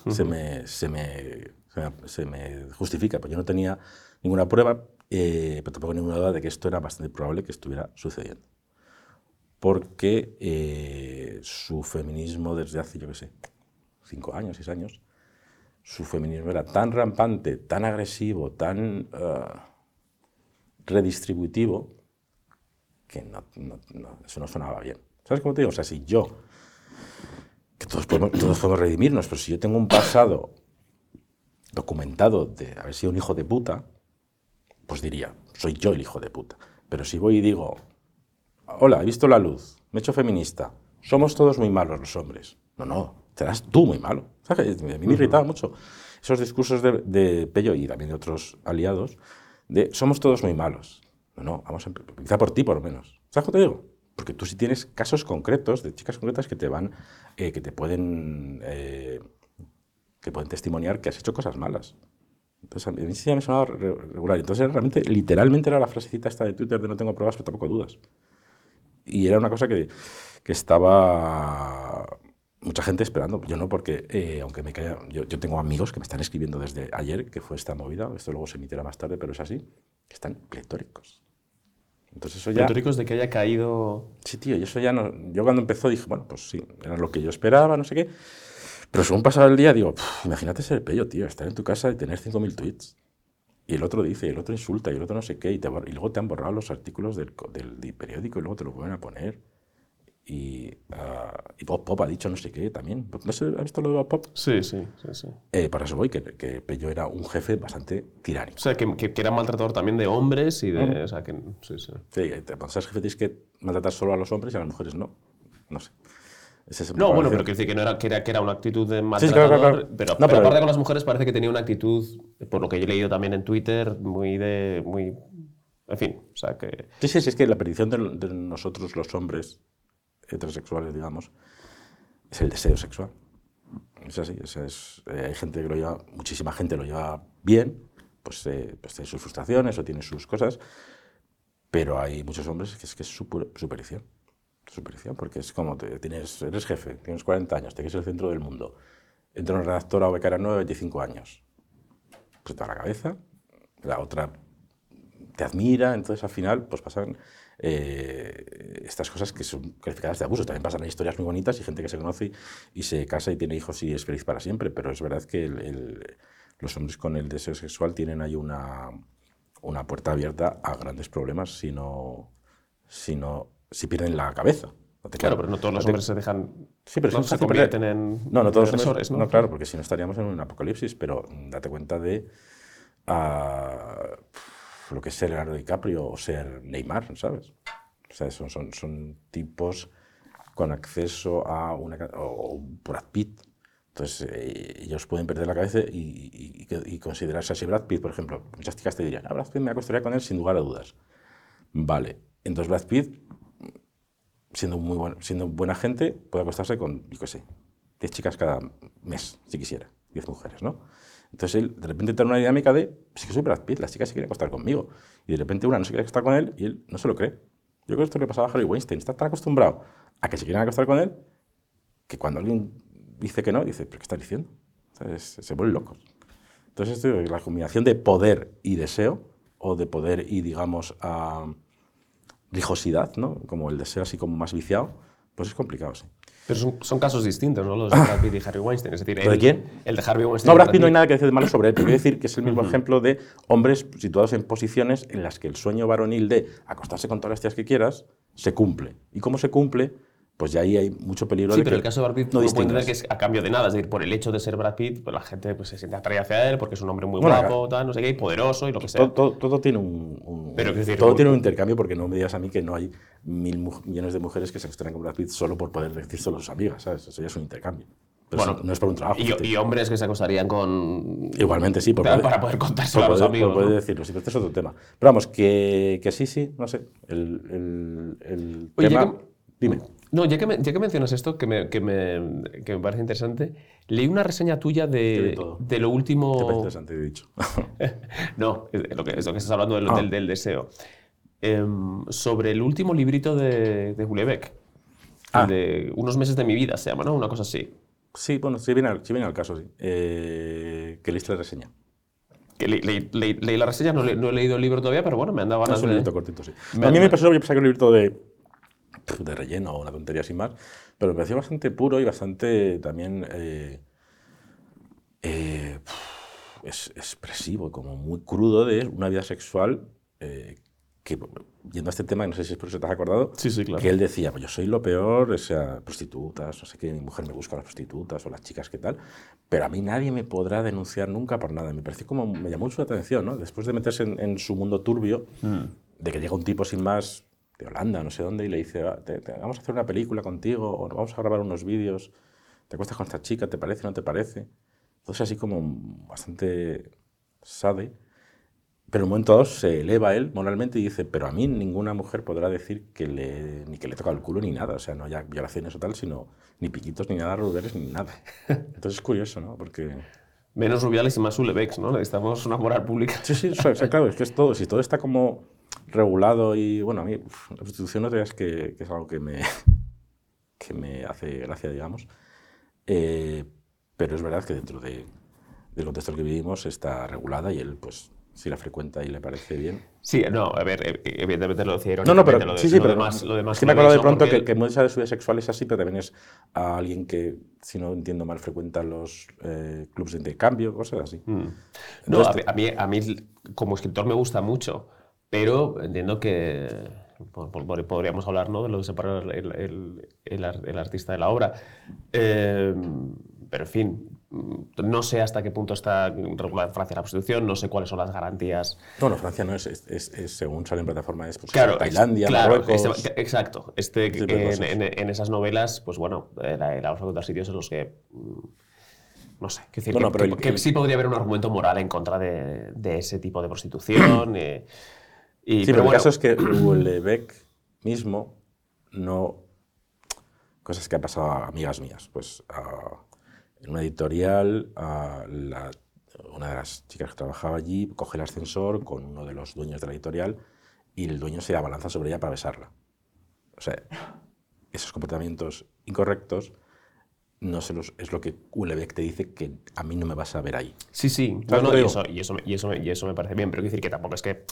se, me, se, me, se, me, se me justifica, porque yo no tenía ninguna prueba, eh, pero tampoco ninguna duda de que esto era bastante probable que estuviera sucediendo. Porque eh, su feminismo desde hace, yo qué sé, cinco años, seis años, su feminismo era tan rampante, tan agresivo, tan ah, redistributivo, que no, eso no sonaba bien. ¿Sabes cómo te digo? O sea, si yo, que todos podemos, todos podemos redimirnos, pero si yo tengo un pasado documentado de haber sido un hijo de puta, pues diría, soy yo el hijo de puta. Pero si voy y digo, hola, he visto la luz, me he hecho feminista, somos todos muy malos los hombres. No, no, serás tú muy malo. ¿Sabes? A mí me irritaba mucho esos discursos de, de Pello y también de otros aliados de somos todos muy malos. No, no, vamos a empezar por ti por lo menos. ¿Sabes cómo te digo? Porque tú sí tienes casos concretos de chicas concretas que te van, eh, que te pueden, eh, que pueden testimoniar que has hecho cosas malas. Entonces a mí sí me sonaba re- regular. Entonces realmente, literalmente era la frasecita esta de Twitter de no tengo pruebas, pero tampoco dudas. Y era una cosa que, que estaba mucha gente esperando. Yo no, porque eh, aunque me caiga, yo, yo tengo amigos que me están escribiendo desde ayer, que fue esta movida, esto luego se emitirá más tarde, pero es así, que están pletóricos. Entonces eso ya... Retóricos de que haya caído. Sí, tío, y eso ya no... Yo cuando empezó dije, bueno, pues sí, era lo que yo esperaba, no sé qué. Pero según pasaba el día, digo, "Puf, imagínate ser pello, tío, estar en tu casa y tener 5.000 tweets. Y el otro dice, y el otro insulta, y el otro no sé qué, y, te y luego te han borrado los artículos del, del, del periódico y luego te lo vuelven a poner. Y, ah, y Bob Pop ha dicho no sé qué también. ¿No sé, ¿Has visto lo de Bob Pop? Sí, sí, sí. sí. Eh, para eso voy, que, que Pello era un jefe bastante tiránico. O sea, que, que, que era maltratador también de hombres y de. O sea, que. Sí, sí. Sí, te- cuando seas jefe tienes que maltratar solo a los hombres y a las mujeres no. No sé. Es No, bueno, pero quiero decir que, no era, que, era, que era una actitud de sí, maltratador. claro, claro. Pero, No, pero pero- aparte con las mujeres parece que tenía una actitud, por lo que yo he leído también en Twitter, muy de. muy En fin, o sea, que. Sí, sí, sí, es que la perdición de, de nosotros los hombres heterosexuales, digamos, es el deseo sexual. Es así, es, es- eh, hay gente que lo lleva, muchísima gente lo lleva bien, pues, eh, pues tiene sus frustraciones o tiene sus cosas, pero hay muchos hombres que es que es su, pu- su perdición. Su perdición, porque es como, te, tienes, eres jefe, tienes 40 años, te quieres el centro del mundo, entra una redactora o becaria nueva de 25 años, pues te va la cabeza, la otra te admira, entonces al final pues pasan eh, estas cosas que son calificadas de abuso. También pasan historias muy bonitas y gente que se conoce y, y se casa y tiene hijos y es feliz para siempre, pero es verdad que el- el- los hombres con el deseo sexual tienen ahí una, una puerta abierta a grandes problemas si no, si no, si pierden la cabeza. Date Claro, pero no todos los Date- hombres se dejan. Sí, pero no se convierten en. No, no todos los agresores, ¿no? ¿no? claro, porque si no estaríamos en un apocalipsis, pero date cuenta de ah, lo que es ser Leonardo DiCaprio o ser Neymar, ¿sabes? O sea, son, son, son tipos con acceso a una... o Brad Pitt. Entonces, eh, ellos pueden perder la cabeza y- y- y considerarse así. Brad Pitt, por ejemplo, muchas chicas te dirían, ah, Brad Pitt me acostaría con él sin lugar a dudas. Vale, entonces Brad Pitt siendo muy buen- siendo buena gente, puede acostarse con, yo qué sé, 10 chicas cada mes, si quisiera, 10 mujeres, ¿no? Entonces él de repente entra en una dinámica de, es que soy Brad Pitt, las chicas se quieren acostar conmigo. Y de repente una no se quiere acostar con él y él no se lo cree. Yo creo que esto le pasaba a Harry Weinstein. Está tan acostumbrado a que se quieran acostar con él que cuando alguien dice que no, dice, ¿pero qué estás diciendo? ¿Sabes? Se, vuelven locos. Entonces esto, la combinación de poder y deseo, o de poder y, digamos, ah, rijosidad, ¿no? Como el deseo así como más viciado, pues es complicado, sí. Pero son, son casos distintos, ¿no? Los de Brad Pitt y Harry Weinstein. Es decir, ¿Lo de el- quién? El de Harvey Weinstein. No, Brad Pitt no hay nada que decir de malo sobre él, pero quiero decir que es el mismo ejemplo de hombres situados en posiciones en las que el sueño varonil de acostarse con todas las tías que quieras se cumple. ¿Y cómo se cumple? Pues ya ahí hay mucho peligro. Sí, de pero que el caso de Brad Pitt no no puede entender que es a cambio de nada. Es decir, por el hecho de ser Brad Pitt, pues la gente pues, se siente atraída hacia él porque es un hombre muy Bueno, guapo, tal, no sé qué, y poderoso y lo que sea. Todo, todo- todo tiene un, un- Pero, decir, todo un- tiene un intercambio porque no me digas a mí que no hay mil millones de mujeres que se acostaran con Brad Pitt solo por poder decir solo a sus amigas, ¿sabes? Eso ya es un intercambio. Pero Bueno, no es por un trabajo. Y, y hombres que se acostarían con. Igualmente sí, por Para- poder, para poder contárselo por a los poder- amigos, por poder ¿no? decirlo, sí, pero este es otro tema. Pero vamos, que, que sí, sí, no sé. El, el, el Oye, tema. que- Dime. No, ya que, me- ya que mencionas esto, que me, que, me, que me parece interesante, leí una reseña tuya Te de, lo ¿Te último. parece interesante? He dicho. No, es lo que, es lo que estás hablando del, Ah. del, del deseo. Em, sobre el último librito de, de Houellebecq. El Ah. de Unos meses de mi vida se llama, ¿no? Una cosa así. sí, bueno, sí viene al, sí viene al caso, sí. Eh, que leíste la reseña. Que le- leí, la reseña, no, he leído el libro todavía, pero bueno, me han dado No, ganas es un librito cortito, sí. Me- a mí me- me pasó, yo pensaba que era un librito de, de relleno o una tontería sin más, pero me pareció bastante puro y bastante también eh, eh, es, expresivo, como muy crudo de una vida sexual eh, que, yendo a este tema, no sé si es por eso te has acordado, Sí, sí, claro. que él decía, pues yo soy lo peor, o sea, prostitutas, no sé qué, mi mujer me busca a las prostitutas o las chicas, qué tal, pero a mí nadie me podrá denunciar nunca por nada. Me pareció como, me llamó mucho la atención, ¿no? Después de meterse en, en su mundo turbio, Mm. de que llega un tipo sin más de Holanda, no sé dónde, y le dice, "Ah, te- te- vamos a hacer una película contigo, o vamos a grabar unos vídeos, te acuestas con esta chica, ¿te parece, no te parece? Entonces así como bastante sade. Pero en un momento dado se eleva él moralmente y dice, pero a mí ninguna mujer podrá decir que le, ni que le toca el culo ni nada, o sea, no haya violaciones o tal, sino ni piquitos, ni nada, ruberes, ni nada. Entonces es curioso, ¿no? Porque... Menos Rubiales y más Houellebecq, ¿no? Necesitamos una moral pública. Sí, sí, o sea, o sea, claro, es que es todo, si todo está como regulado y, bueno, a mí uf, la prostitución no te digas que, que es algo que me, que me hace gracia, digamos, Eh, pero es verdad que dentro de- del contexto en el que vivimos está regulada y él, pues, si la frecuenta y le parece bien. Sí, no, a ver, eh, evidentemente lo decía No, no, pero lo de- sí, sí, lo pero demás, lo demás es que me acuerdo de pronto que, que mucha de su vida sexual es así, pero también es a alguien que, si no entiendo mal, frecuenta los eh, clubes de intercambio, cosas así. Mm. No, a, Entonces, a mí, a mí como escritor me gusta mucho, pero entiendo que po- po- po- podríamos hablar ¿no? de lo que separa el, el- el el artista de la obra. Eh, pero en fin, no sé hasta qué punto está regulada en Francia la prostitución, no sé cuáles son las garantías. No, no, Francia no es, es, es- es según salen plataformas, pues, Claro, Tailandia, es- claro, Marruecos. este- exacto. Este, de en, en- en esas novelas, pues bueno, era, era otros sitios en los que. mm, No sé, quiero decir, No, no, que, pero que- que sí podría haber un argumento moral en contra de, de ese tipo de prostitución. eh, y, Sí, pero, pero el bueno, caso es que Houellebecq mismo no... Cosas que ha pasado a amigas mías. Pues a- en una editorial, a la- una de las chicas que trabajaba allí coge el ascensor con uno de los dueños de la editorial y el dueño se abalanza sobre ella para besarla. O sea, esos comportamientos incorrectos no se los, es lo que Houellebecq te dice que a mí no me vas a ver ahí. Sí, sí. No, ¿Sabes no, lo que y, eso, y, eso, me- y, eso, me- y eso me parece bien, pero quiero decir que tampoco es que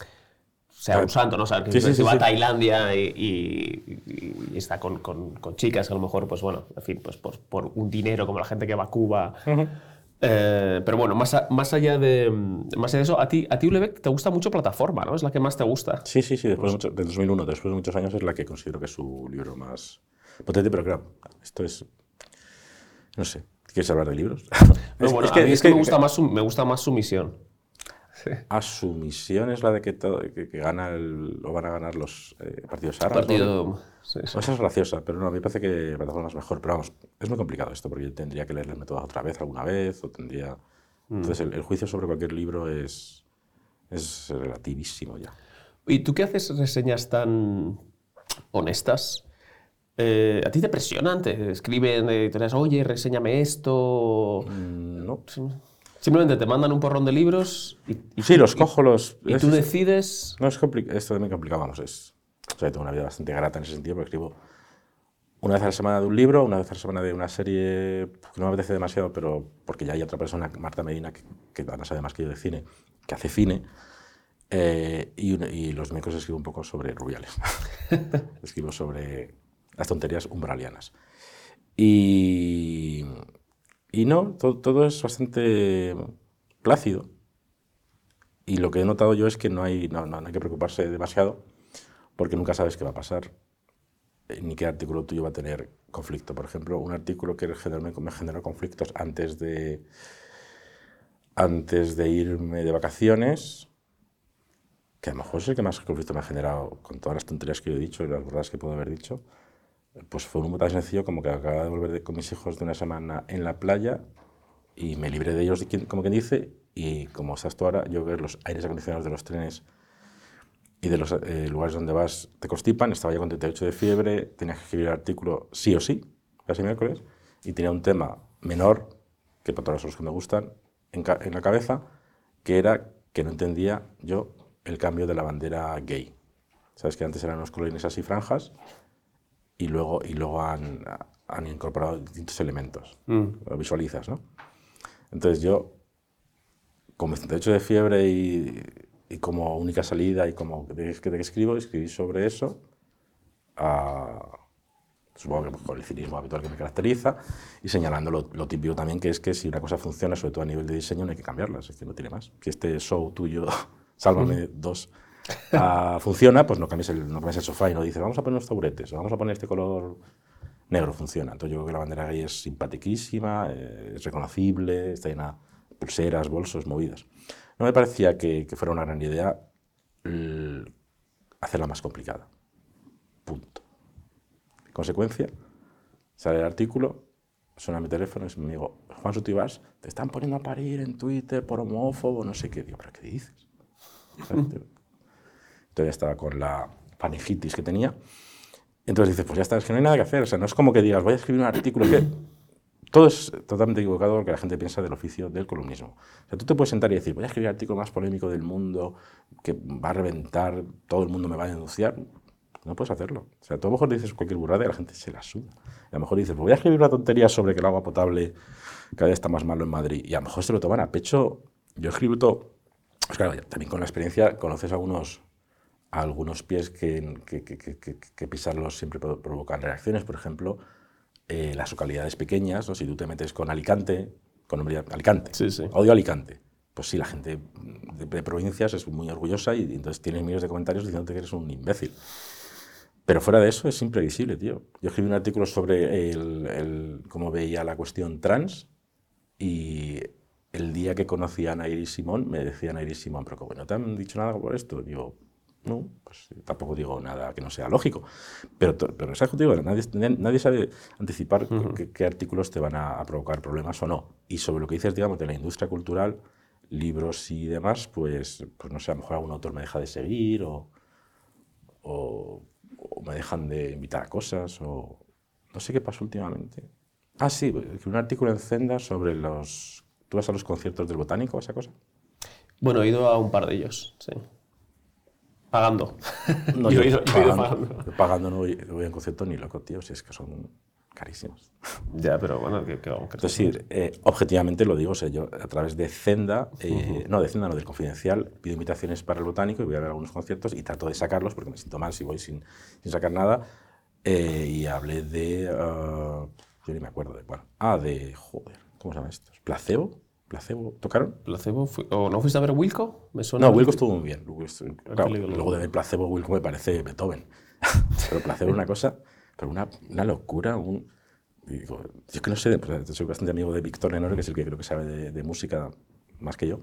sea un santo, ¿no? O sea, que Sí, sí, se sí, va sí. a Tailandia y, y- y está con, con- con chicas a lo mejor, pues bueno, en fin, pues por, por un dinero como la gente que va a Cuba. Eh, pero bueno, más, a- más, allá de, más allá de eso, a ti, a ti Ulebeck te gusta mucho plataforma, ¿no? Es la que más te gusta. Sí, sí, sí, después del 2001, después de muchos años, es la que considero que es su libro más potente, pero claro, esto es... No sé, ¿quieres hablar de libros? No, Es- bueno, es que- a mí es es que, que- me, gusta más su, me gusta más su misión. Ah, su misión es la de que, todo, que, que gana el, o van a ganar los eh, partidos árabes. ¿no? Partido. sí, sí. Esa es graciosa, pero no, a mí me parece que plataforma es mejor. Pero vamos, es muy complicado esto, porque yo tendría que leer método otra vez, alguna vez, o tendría... Mm. Entonces, el, el juicio sobre cualquier libro es, es relativísimo ya. ¿Y tú qué haces reseñas tan honestas? Eh, ¿A ti te presionan? ¿Te escriben editoriales, oye, reséñame esto? Mm, No. Simplemente te mandan un porrón de libros y, y Sí, tú- los cojo, los... y, tú decides. No, es esto es muy complicado, vamos. Es, o sea, tengo una vida bastante grata en ese sentido, porque escribo una vez a la semana de un libro, una vez a la semana de una serie que no me apetece demasiado, pero porque ya hay otra persona, Marta Medina, que, que no sabe más que yo de cine, que hace cine, eh, y, y los miércoles escribo un poco sobre Rubiales. escribo sobre las tonterías umbralianas. Y, y no, to- todo es bastante plácido. Y lo que he notado yo es que no hay, no, no- no hay que preocuparse demasiado porque nunca sabes qué va a pasar. eh, ni qué artículo tuyo va a tener conflicto. Por ejemplo, un artículo que me generó conflictos antes de, antes de irme de vacaciones, que a lo mejor es el que más conflicto me ha generado con todas las tonterías que yo he dicho y las verdades que puedo haber dicho, pues fue un tan sencillo como que acababa de volver con mis hijos de una semana en la playa y me libré de ellos, como quien dice, y como estás tú ahora, yo ver los aires acondicionados de los trenes y de los eh, lugares donde vas te constipan, estaba ya con 38 de fiebre, tenía que escribir el artículo sí o sí, casi miércoles, y tenía un tema menor, que para todos los que me gustan, en, en la cabeza, que era que no entendía yo el cambio de la bandera gay. Sabes que antes eran unos colorines así franjas y luego, y luego han, han incorporado distintos elementos. Mm. Lo visualizas, ¿no? Entonces yo, con 38 de fiebre y, y, como única salida y como de, que escribo, escribí sobre eso, supongo que con el cinismo habitual que me caracteriza, y señalando lo, lo, típico también, que es que si una cosa funciona, sobre todo a nivel de diseño, no hay que cambiarla, es que no tiene más. Si este show tuyo, Sálvame dos, uh, funciona, pues no cambies, el, no cambies el sofá y no dices, vamos a poner los taburetes, vamos a poner este color negro, funciona. Entonces yo creo que la bandera gay es simpatiquísima, eh, es reconocible, está llena de pulseras, bolsos, movidas. No me parecía que, que fuera una gran idea hacerla más complicada. Punto. consecuencia, sale el artículo, suena mi teléfono y mi amigo Juan Sutibás, te están poniendo a parir en Twitter por homófobo, no sé qué. Digo, ¿pero qué dices? Todavía estaba con la panegitis que tenía. Entonces dices, pues ya está, es que no hay nada que hacer. O sea, no es como que digas, voy a escribir un artículo que... Todo es totalmente equivocado lo que la gente piensa del oficio del columnismo. O sea, tú te puedes sentar y decir, voy a escribir el artículo más polémico del mundo, que va a reventar, todo el mundo me va a denunciar. No puedes hacerlo. O sea, tú a lo mejor dices cualquier burrada y la gente se la suda. Y a lo mejor dices, voy a escribir una tontería sobre que el agua potable cada vez está más malo en Madrid. Y a lo mejor se lo toman a pecho. Yo escribo todo pues claro, también con la experiencia conoces algunos, algunos pies que, que, que, que pisarlos siempre provocan reacciones. Por ejemplo, eh, las localidades pequeñas, ¿no? si tú te metes con Alicante, con nombre Alicante, odio Alicante. Pues sí, la gente de, provincias es muy orgullosa y, entonces tienes miles de comentarios diciéndote que eres un imbécil. Pero fuera de eso es imprevisible, tío. Yo escribí un artículo sobre el, el, cómo veía la cuestión trans y el día que conocí a Ana Iris Simón, me decía Ana Iris Simón, pero ¿no te han dicho nada por esto? Digo, no, pues tampoco digo nada que no sea lógico. Pero, pero ¿sabes digo? Nadie, nadie sabe anticipar qué, artículos te van a, provocar problemas o no. Y sobre lo que dices, digamos, de la industria cultural, libros y demás, pues, pues no sé, a lo mejor algún autor me deja de seguir o, o, o me dejan de invitar a cosas o no sé qué pasó últimamente. Ah, sí, un artículo en Zenda sobre los ¿Tú vas a los conciertos del Botánico, esa cosa? Bueno, he ido a un par de ellos, sí. Pagando. No, yo, he ido, pagando, pagando. no voy, a un concierto ni loco, tío, si es que son carísimos. Ya, pero bueno, que, vamos Es decir, eh, objetivamente lo digo, o sea, yo a través de Zenda, eh, no, de Zenda, no, del Confidencial, pido invitaciones para el Botánico y voy a ver algunos conciertos y trato de sacarlos porque me siento mal si voy sin, sin sacar nada. Eh, y hablé de. Uh, yo ni me acuerdo de. Bueno, ah, de. Joder, ¿Cómo se llama esto? ¿Placebo? ¿Placebo tocaron? ¿Placebo? ¿O no fuiste a ver Wilco? ¿Me suena no, Wilco estuvo muy bien. luego de ver Placebo, Wilco me parece Beethoven. pero Placebo es una cosa, pero una, una locura. Un, digo, yo es que no sé, pues, soy bastante amigo de Víctor Lenore, que es el que creo que sabe de, música más que yo.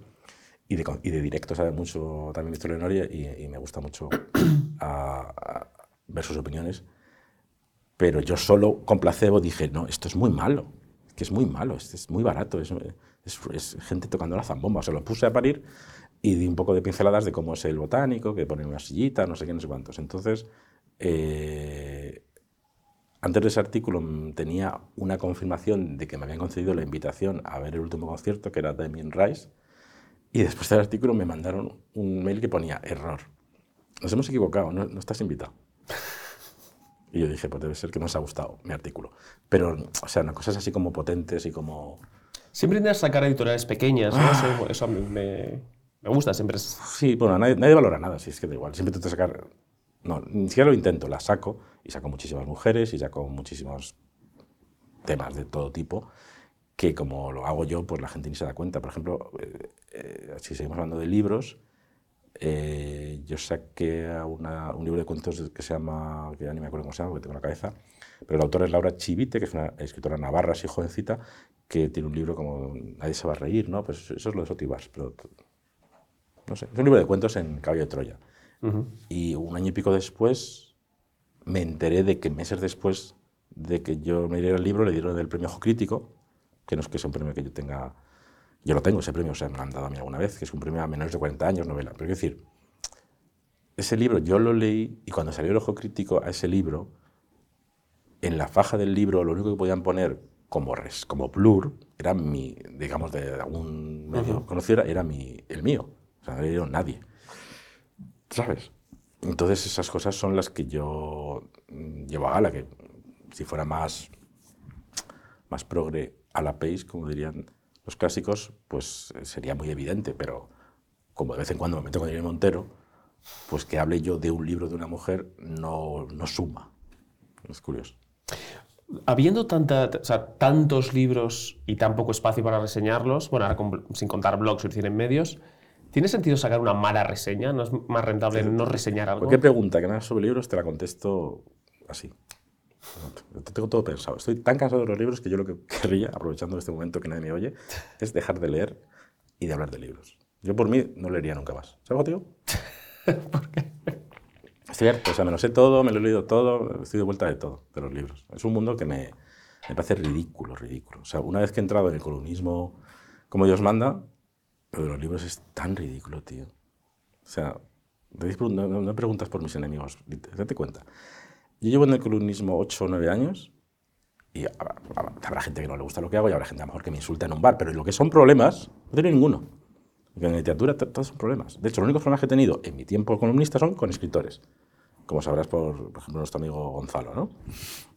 Y de, y de, directo sabe mucho también Víctor Lenore y, y, me gusta mucho a, ver sus opiniones. Pero yo solo con placebo dije, no, esto es muy malo que es muy malo, es, muy barato, es, es, gente tocando la zambomba. O sea, lo puse a parir y di un poco de pinceladas de cómo es el botánico, que pone una sillita, no sé qué, no sé cuántos. Entonces, eh, antes de ese artículo tenía una confirmación de que me habían concedido la invitación a ver el último concierto, que era Damien Rice, y después del artículo me mandaron un mail que ponía error. Nos hemos equivocado, no estás invitado. Y yo dije, pues debe ser que nos ha gustado mi artículo. Pero, o sea, cosas así como potentes y como... Siempre intentas sacar editoriales pequeñas, ¿no? Ah. Eso, me, me, gusta, siempre Sí, bueno, nadie, nadie, valora nada, si es que da igual. Siempre intento sacar... No, ni siquiera lo intento, las saco y saco muchísimas mujeres y saco muchísimos temas de todo tipo que como lo hago yo, pues la gente ni se da cuenta. Por ejemplo, eh, eh, si seguimos hablando de libros, eh, yo saqué una, un libro de cuentos que se llama, que ya ni me acuerdo cómo se llama, porque tengo la cabeza, pero el autor es Laura Chivite, que es una escritora navarra, así jovencita, que tiene un libro como Nadie se va a reír, ¿no? Pues eso es lo de Sotibás, pero no sé, es un libro de cuentos en Caballo de Troya. Y un año y pico después me enteré de que meses después de que yo me diera el libro le dieron el premio Ojo Crítico, que no es que sea un premio que yo tenga, yo lo tengo ese premio, o sea, me lo han dado a mí alguna vez, que es un premio a menores de 40 años, novela. Pero quiero decir, ese libro yo lo leí y cuando salió el Ojo Crítico a ese libro, en la faja del libro lo único que podían poner como, res, como plur era mi, digamos, de algún medio conocido, era mi, el mío. O sea, no dieron nadie. ¿Sabes? Entonces esas cosas son las que yo llevo a gala, que si fuera más, más progre a la pace, como dirían los clásicos, pues eh, sería muy evidente, pero como de vez en cuando me meto con Irene Montero, pues que hable yo de un libro de una mujer no, no suma. Es curioso. Habiendo tanta, tantos libros y tan poco espacio para reseñarlos, bueno, ahora sin contar blogs o en medios, ¿tiene sentido sacar una mala reseña? ¿No es más rentable no reseñar algo? Cualquier pregunta que me hagas sobre libros te la contesto así. Tengo todo pensado. Estoy tan cansado de los libros que yo lo que querría, aprovechando este momento que nadie me oye, es dejar de leer y de hablar de libros. Yo por mí no leería nunca más. ¿Sabes, tío? ¿Por qué? Cierto, o sea, me lo sé todo, me lo he leído todo, estoy de vuelta de todo, de los libros. Es un mundo que me, me parece ridículo, ridículo. O sea, una vez que he entrado en el columnismo como Dios manda, lo de los libros es tan ridículo, tío. O sea, no, no, preguntas por mis enemigos, date cuenta. Yo llevo en el columnismo 8 o 9 años y habrá, gente que no le gusta lo que hago y habrá gente a lo mejor que me insulta en un bar, pero lo que son problemas, no tengo ninguno. Porque en la literatura todos son problemas. De hecho, los únicos problemas que he tenido en mi tiempo columnista son con escritores. Como sabrás por, por ejemplo, nuestro amigo Gonzalo, ¿no?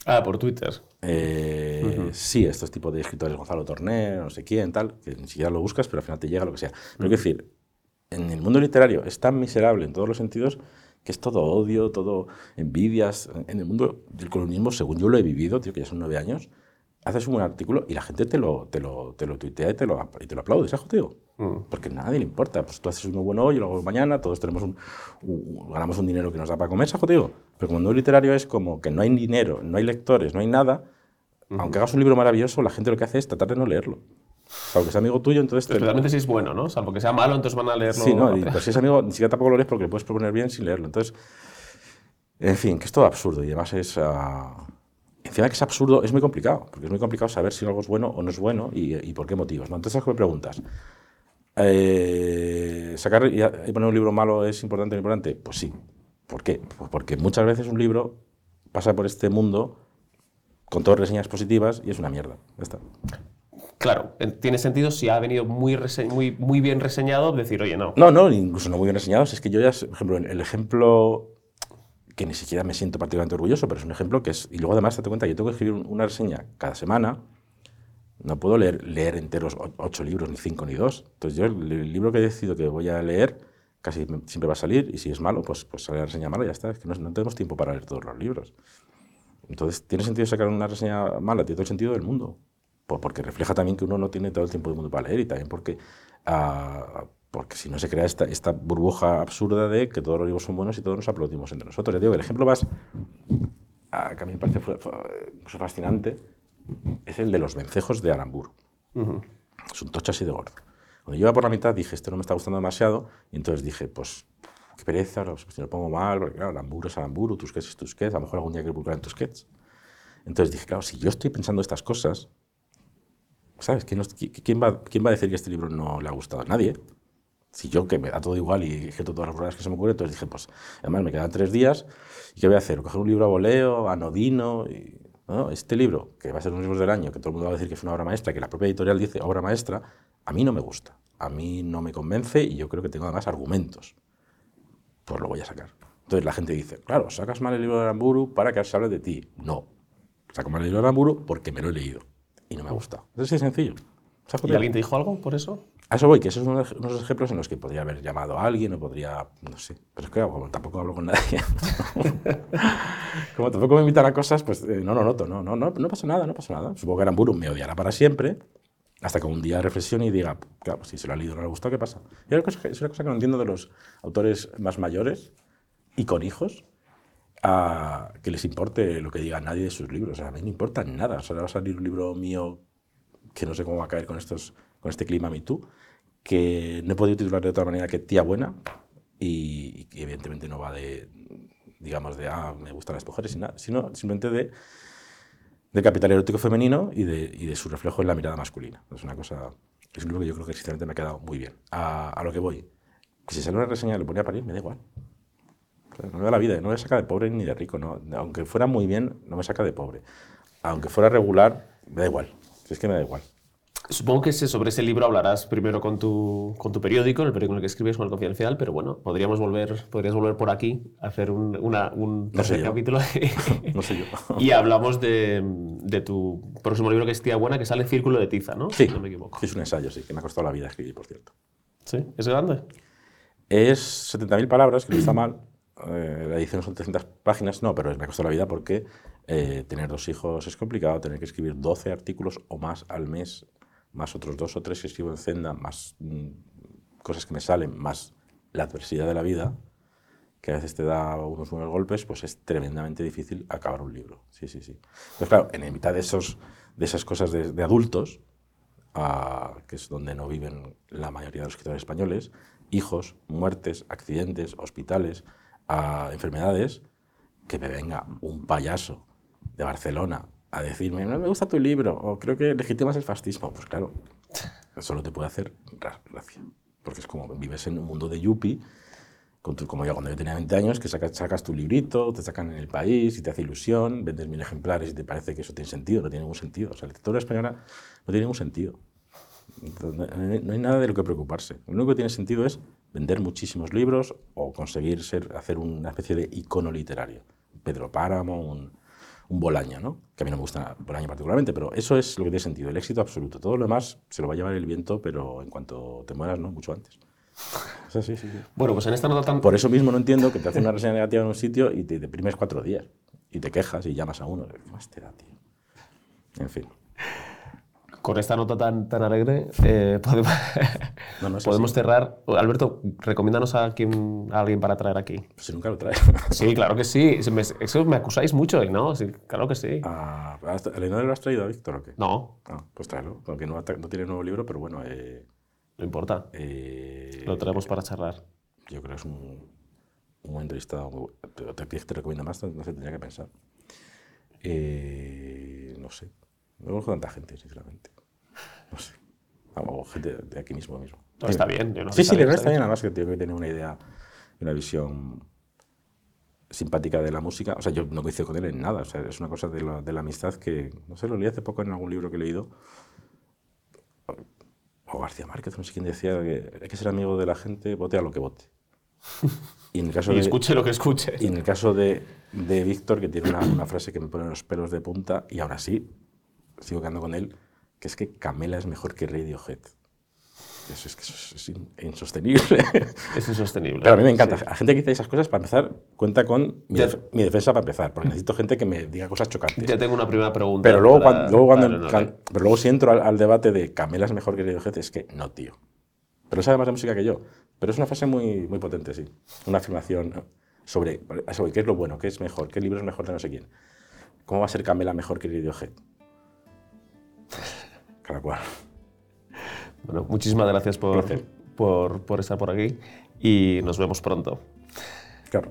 Ah, por Twitter. Eh, sí, estos tipos de escritores, Gonzalo Torné, no sé quién, tal, que ni siquiera lo buscas, pero al final te llega lo que sea. Pero quiero decir, en el mundo literario es tan miserable en todos los sentidos que es todo odio, todo envidias. En el mundo del colonialismo, según yo lo he vivido, tío, que ya son nueve años, haces un buen artículo y la gente te lo, te lo, te lo tuitea y te lo, y te lo aplaude, ¿sabes, tío? Mm. Porque a nadie le importa. Pues tú haces uno bueno hoy, y luego mañana, todos tenemos un, ganamos un dinero que nos da para comer, ¿sabes, tío? Pero como mundo literario es como que no hay dinero, no hay lectores, no hay nada. Aunque hagas un libro maravilloso, la gente lo que hace es tratar de no leerlo. Salvo que sea amigo tuyo, entonces... Especialmente si es bueno, ¿no? Salvo que sea malo, entonces van a leerlo. Sí, no, pues si es amigo, ni siquiera tampoco lo lees porque le puedes proponer bien sin leerlo. Entonces, en fin, que es todo absurdo y además es... Uh... Encima que es absurdo, es muy complicado, porque es muy complicado saber si algo es bueno o no es bueno y, y por qué motivos. ¿no? Entonces, me preguntas, eh, ¿sacar y, poner un libro malo es importante o importante? Pues sí. ¿Por qué? Pues porque muchas veces un libro pasa por este mundo con todas reseñas positivas y es una mierda. Ya está. Claro, tiene sentido si ha venido muy, muy, muy bien reseñado, decir, oye, no. No, no, incluso no muy bien reseñado. Es que yo ya, por ejemplo, el ejemplo que ni siquiera me siento particularmente orgulloso, pero es un ejemplo que es... Y luego además, te cuenta, yo tengo que escribir una reseña cada semana, no puedo leer, leer enteros ocho libros, ni cinco, ni dos. Entonces yo el, libro que he decidido que voy a leer casi siempre va a salir, y si es malo, pues, pues sale la reseña mala y ya está. Es que no, tenemos tiempo para leer todos los libros. Entonces, ¿tiene sentido sacar una reseña mala? Tiene todo el sentido del mundo porque refleja también que uno no tiene todo el tiempo del mundo para leer y también porque, uh, porque si no se crea esta, esta burbuja absurda de que todos los libros son buenos y todos nos aplaudimos entre nosotros. Ya digo, el ejemplo más, que a mí me parece fascinante, es el de los vencejos de Aramburu. Es un tocho así de gordo. Cuando yo iba por la mitad dije, esto no me está gustando demasiado, y entonces dije, pues, qué pereza, si lo pongo mal, porque claro, Aramburu es Aramburu, Tusquets es Tusquets, a lo mejor algún día quiero publicar en Tusquets. Entonces dije, claro, si yo estoy pensando estas cosas, ¿Sabes? ¿Quién, va, ¿Quién, va, a decir que este libro no le ha gustado? a Nadie. Si yo, que me da todo igual y ejecuto todas las ruedas que se me ocurren, entonces dije, pues, además me quedan tres días, ¿y qué voy a hacer? ¿Coger un libro a voleo, anodino? Y, ¿no? Este libro, que va a ser un libro del año, que todo el mundo va a decir que es una obra maestra, que la propia editorial dice obra maestra, a mí no me gusta. A mí no me convence y yo creo que tengo además argumentos. Pues lo voy a sacar. Entonces la gente dice, claro, sacas mal el libro de Aramburu para que se hable de ti. No. Saco mal el libro de Aramburu porque me lo he leído y no me gusta. Es así sencillo. ¿Y alguien te dijo algo por eso? A eso voy, que esos son unos ejemplos en los que podría haber llamado a alguien o podría, no sé, pero es que como tampoco hablo con nadie, como tampoco me invitan a cosas, pues eh, no lo noto, no, no, no, no pasa nada, no pasa nada. Supongo que Aramburu me odiará para siempre Hasta que un día reflexione y diga, claro, si se lo ha leído no le ha gustado, ¿qué pasa? Y es una cosa que- es una cosa que no entiendo de los autores más mayores y con hijos, a que les importe lo que diga nadie de sus libros. O sea, a mí no importa nada. O sea, va a salir un libro mío que no sé cómo va a caer con, estos, con este clima Me Too, que no he podido titular de otra manera que Tía Buena, y, que evidentemente no va de, digamos, de, ah, me gustan las mujeres, sino simplemente de, de capital erótico femenino y de, y de su reflejo en la mirada masculina. Es una cosa, es un libro que yo creo que sinceramente me ha quedado muy bien. A, a lo que voy, si sale una reseña y le ponía a parir, me da igual. No me da la vida, no me saca de pobre ni de rico. No. Aunque fuera muy bien, no me saca de pobre. Aunque fuera regular, me da igual. Si es que me da igual. Supongo que sobre ese libro hablarás primero con tu, con tu periódico, el periódico en el que escribes, con el Confidencial, pero bueno, podríamos volver, podrías volver por aquí a hacer un, una- un No sé tercer yo. capítulo. No sé yo. y hablamos de, de tu próximo libro que es Tía Buena, que sale Círculo de Tiza, ¿no? Sí, no me equivoco. es un ensayo, sí, que me ha costado la vida escribir, por cierto. ¿Sí? ¿Es grande? Es 70.000 palabras, que no está mal. Eh, la edición son 300 páginas, no, pero me ha costado la vida porque eh, tener dos hijos es complicado, tener que escribir 12 artículos o más al mes, más otros dos o tres que escribo en Zenda, más mm, cosas que me salen, más la adversidad de la vida, que a veces te da unos buenos golpes, pues es tremendamente difícil acabar un libro. Sí, sí, sí. Entonces, claro, en mitad de, esos, de esas cosas de, adultos, ah, que es donde no viven la mayoría de los escritores españoles, hijos, muertes, accidentes, hospitales, ah, enfermedades, que me venga un payaso de Barcelona a decirme, no me gusta tu libro, o creo que legitimas el fascismo. Pues claro, solo te puede hacer ra- gracia. Porque es como vives en un mundo de yuppie, con tu- como yo cuando yo tenía 20 años, que sacas, sacas tu librito, te sacan en el país y te hace ilusión, vendes mil ejemplares y te parece que eso tiene sentido, no tiene ningún sentido. O sea, la literatura española no tiene ningún sentido. Entonces, No no hay nada de lo que preocuparse. Lo único que tiene sentido es vender muchísimos libros o conseguir ser, hacer una especie de icono literario. Pedro Páramo, un, un Bolaño, ¿no? Que a mí no me gusta Bolaño particularmente, pero eso es lo que tiene sentido, el éxito absoluto. Todo lo demás se lo va a llevar el viento, pero en cuanto te mueras, ¿no? Mucho antes. O sea, sí, sí, sí. Bueno, pues en esta nota tan... Por eso mismo no entiendo que te hacen una reseña negativa en un sitio y te deprimes cuatro días. Y te quejas y llamas a uno. ¿Qué más te da, tío? En fin. Con esta nota tan, tan alegre, eh, podemos, No, no podemos cerrar. Alberto, recomiéndanos a, quién, a alguien para traer aquí. Pues si nunca lo traes. Sí, claro que sí. Se me- eso me acusáis mucho, ¿y ¿no? Sí, claro que sí. Ah, ¿A Leonardo lo has traído a Víctor o qué? No, Ah, pues tráelo. Porque no, no tiene nuevo libro, pero bueno, eh, no importa. eh, Lo traemos para charlar. yo creo que es un, un buen entrevistado. Te, te, recomiendo más, no sé, tendría que pensar. Eh, no sé. No conozco tanta gente, sinceramente. No sé. Vamos, gente de aquí mismo mismo. No, está bien. yo no- Sí, sí, bien, está bien, además que tío que tiene una idea, una visión simpática de la música. O sea, yo no coincido con él en nada. O sea, es una cosa de la, de la amistad que, no sé, lo leí hace poco en algún libro que he leído. O García Márquez, no sé quién decía que hay que ser amigo de la gente, vote a lo que vote. Y en el caso Y de, escuche lo que escuche. y en el caso de, de Víctor, que tiene una, una frase que me pone los pelos de punta, y aún así sigo quedando con él, que es que Camela es mejor que Radiohead. Eso es que eso es, es in- insostenible. Es insostenible. Pero a mí me encanta. Sí. Gente que dice esas cosas, para empezar, cuenta con mi, Ya- def- mi defensa para empezar, porque necesito gente que me diga cosas chocantes. Ya tengo una primera pregunta. Pero luego, para- cuando, luego cuando- can- pero luego si entro al, al debate de Camela es mejor que Radiohead, es que no, tío. Pero sabe más de música que yo. Pero es una frase muy, muy potente, sí. Una afirmación sobre, sobre qué es lo bueno, qué es mejor, qué libro es mejor de no sé quién. ¿Cómo va a ser Camela mejor que Radiohead? Cada cual. Bueno, muchísimas gracias por, por, por estar por aquí y nos vemos pronto. Claro.